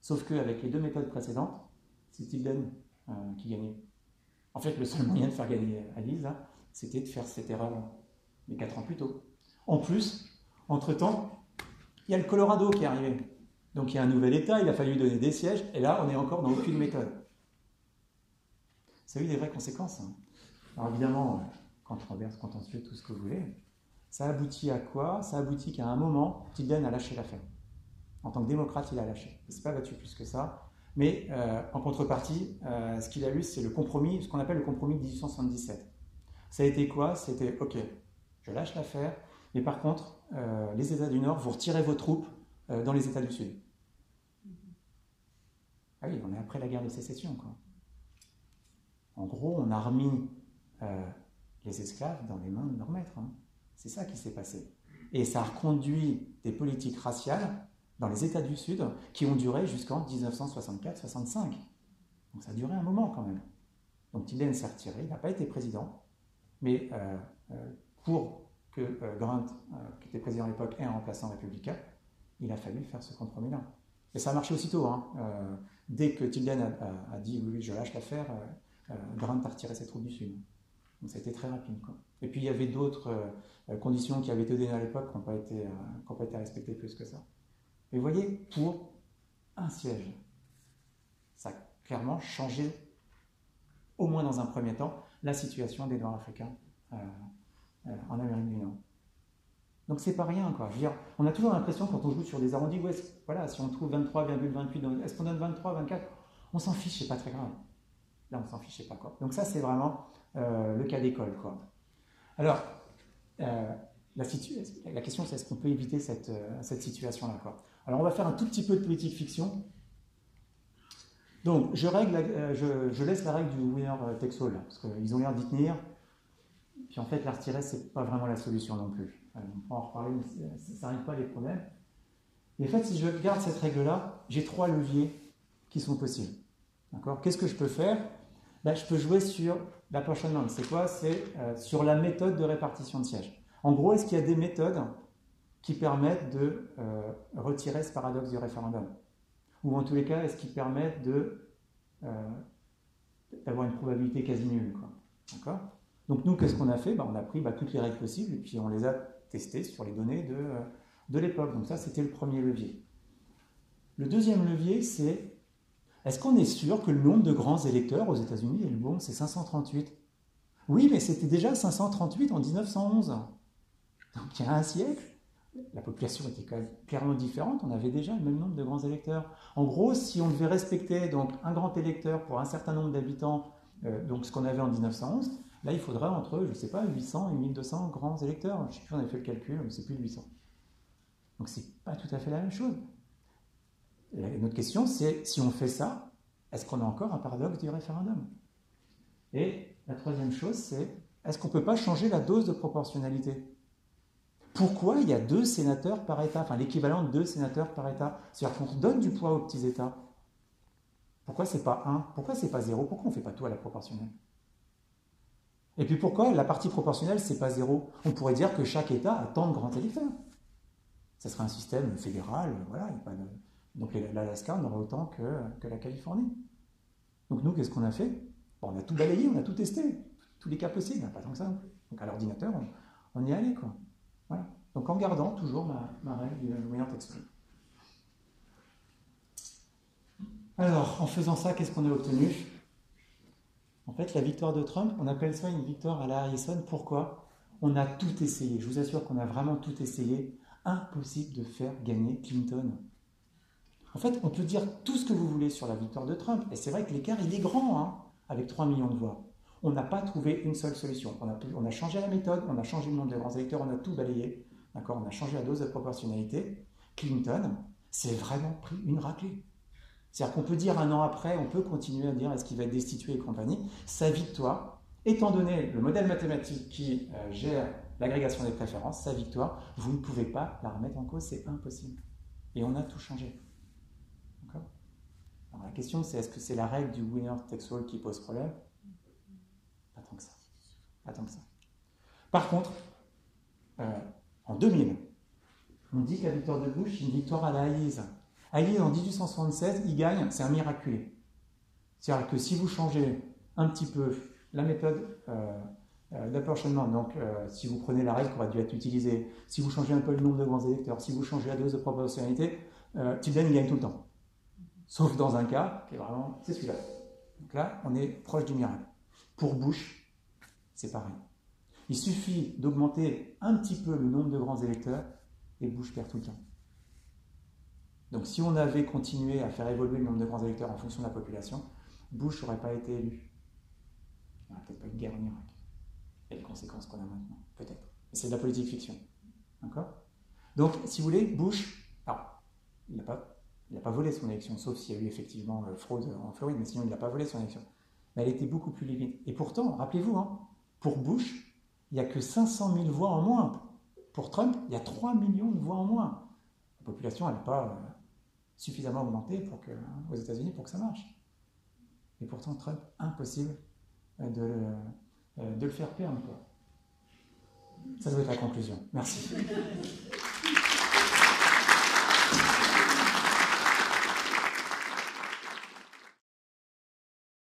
Speaker 1: Sauf qu'avec les deux méthodes précédentes, c'est Tilden euh, qui gagnait. En fait, le seul moyen de faire gagner Alice, c'était de faire cette erreur mais quatre ans plus tôt. En plus, entre-temps, il y a le Colorado qui est arrivé. Donc il y a un nouvel État, il a fallu donner des sièges, et là, on est encore dans aucune méthode. Ça a eu des vraies conséquences. Hein. Alors évidemment, controverse, contentieux, tout ce que vous voulez. Ça aboutit à quoi? Ça aboutit qu'à un moment, Tilden a lâché l'affaire. En tant que démocrate, il a lâché. Il s'est pas battu plus que ça. Mais euh, en contrepartie, euh, ce qu'il a eu, c'est le compromis, ce qu'on appelle le compromis de 1877. Ça a été quoi? C'était, ok, je lâche l'affaire, mais par contre, euh, les États du Nord, vous retirez vos troupes dans les États du Sud. Ah oui, on est après la guerre de sécession. Quoi. En gros, on a remis les esclaves dans les mains de leurs maîtres. Hein. C'est ça qui s'est passé. Et ça a reconduit des politiques raciales dans les États du Sud qui ont duré jusqu'en 1964-65. Donc ça a duré un moment quand même. Donc Tilden s'est retiré, il n'a pas été président, mais pour que euh, Grant, euh, qui était président à l'époque, ait un remplaçant républicain, il a fallu faire ce compromis-là. Et ça a marché aussitôt. Hein. Euh, dès que Tilden a, dit oui, je lâche l'affaire, Grant a retiré ses troupes du Sud. Donc ça a été très rapide. Et puis il y avait d'autres conditions qui avaient été données à l'époque qui n'ont pas, été, respectées plus que ça. Et vous voyez, pour un siège, ça a clairement changé, au moins dans un premier temps, la situation des Noirs africains euh, en Amérique du Nord. Donc c'est pas rien, quoi. on a toujours l'impression quand on joue sur des arrondis, ouais, voilà, si on trouve 23,28, est-ce qu'on donne 23, 24 On s'en fiche, c'est pas très grave. Là, on s'en fiche, c'est pas quoi. Donc ça, c'est vraiment euh, le cas d'école, quoi. Alors, euh, la, question, c'est est-ce qu'on peut éviter cette, cette situation-là. Alors, on va faire un tout petit peu de politique fiction. Donc, je, règle je, laisse la règle du winner takes all, parce qu'ils ont l'air d'y tenir. Puis en fait, la retirer, ce n'est pas vraiment la solution non plus. Euh, on peut en reparler, mais ça n'arrive pas les problèmes. Et en fait, si je garde cette règle-là, j'ai trois leviers qui sont possibles. D'accord? Qu'est-ce que je peux faire? Ben, Je peux jouer sur l'apportionnement. C'est quoi? C'est euh, sur la méthode de répartition de sièges. En gros, est-ce qu'il y a des méthodes qui permettent de euh, retirer ce paradoxe du référendum? Ou en tous les cas, est-ce qu'ils permettent de, d'avoir une probabilité quasi nulle D'accord? Donc nous, qu'est-ce qu'on a fait? Bah, On a pris bah, toutes les règles possibles et puis on les a testées sur les données de, euh, de l'époque. Donc ça, c'était le premier levier. Le deuxième levier, c'est est-ce qu'on est sûr que le nombre de grands électeurs aux États-Unis est le bon? C'est 538. Oui, mais c'était déjà 538 en 1911. Donc il y a un siècle, la population était clairement différente, on avait déjà le même nombre de grands électeurs. En gros, si on devait respecter donc un grand électeur pour un certain nombre d'habitants, euh, donc ce qu'on avait en 1911, là il faudrait entre, je ne sais pas, 800 et 1200 grands électeurs. Je ne sais plus, on avait fait le calcul, mais c'est plus de 800. Donc c'est pas tout à fait la même chose. Notre question, c'est si on fait ça, est-ce qu'on a encore un paradoxe du référendum? Et la troisième chose, c'est est-ce qu'on ne peut pas changer la dose de proportionnalité? Pourquoi il y a deux sénateurs par État, enfin l'équivalent de deux sénateurs par État? C'est-à-dire qu'on donne du poids aux petits États. Pourquoi c'est pas un? Pourquoi c'est pas zéro? Pourquoi on ne fait pas tout à la proportionnelle? Et puis pourquoi la partie proportionnelle, c'est pas zéro? On pourrait dire que chaque État a tant de grands électeurs. Ça serait un système fédéral, voilà. Donc l'Alaska en aurait autant que, la Californie. Donc nous, qu'est-ce qu'on a fait? On a tout balayé, on a tout testé, tous les cas possibles, pas tant que ça. Donc à l'ordinateur, on, on y est allé, quoi. Donc en gardant toujours ma, règle du moyen textuel. Alors, en faisant ça, qu'est-ce qu'on a obtenu? En fait, la victoire de Trump, on appelle ça une victoire à la Harrison. Pourquoi? On a tout essayé. Je vous assure qu'on a vraiment tout essayé. Impossible de faire gagner Clinton. En fait, on peut dire tout ce que vous voulez sur la victoire de Trump. Et c'est vrai que l'écart, il est grand, hein, avec 3 millions de voix. On n'a pas trouvé une seule solution. On a, changé la méthode, on a changé le nombre de grands électeurs, on a tout balayé. D'accord? On a changé la dose de proportionnalité. Clinton s'est vraiment pris une raclée. C'est-à-dire qu'on peut dire un an après, on peut continuer à dire est-ce qu'il va être destitué et compagnie. Sa victoire, étant donné le modèle mathématique qui euh, gère l'agrégation des préférences, sa victoire, vous ne pouvez pas la remettre en cause, c'est impossible. Et on a tout changé. La question c'est est-ce que c'est la règle du winner takes all qui pose problème? Pas tant que ça. Pas tant que ça. Par contre, euh, en 2000. On dit que la victoire de Bush, c'est une victoire à la Hayes. Hayes, en 1876, il gagne, c'est un miraculé. C'est-à-dire que si vous changez un petit peu la méthode euh, euh, d'apportionnement, donc euh, si vous prenez la règle qui aurait dû être utilisée, si vous changez un peu le nombre de grands électeurs, si vous changez la dose de proportionnalité, euh, Tilden gagne tout le temps. Sauf dans un cas qui est vraiment, c'est celui-là. Donc là, on est proche du miracle. Pour Bush, c'est pareil. Il suffit d'augmenter un petit peu le nombre de grands électeurs et Bush perd tout le temps. Donc si on avait continué à faire évoluer le nombre de grands électeurs en fonction de la population, Bush n'aurait pas été élu. Il n'y aurait peut-être pas eu de guerre en Irak. Et les conséquences qu'on a maintenant, peut-être. C'est de la politique fiction. D'accord? Donc, si vous voulez, Bush, alors, il n'a pas, pas volé son élection, sauf s'il y a eu effectivement euh, fraude en Floride, mais sinon il n'a pas volé son élection. Mais elle était beaucoup plus limite. Et pourtant, rappelez-vous, hein, pour Bush, il n'y a que 500 000 voix en moins. Pour Trump, il y a 3 millions de voix en moins. La population n'a pas euh, suffisamment augmenté pour que, hein, aux États-Unis pour que ça marche. Et pourtant, Trump, impossible euh, de le faire perdre. Ça doit être la conclusion. Merci.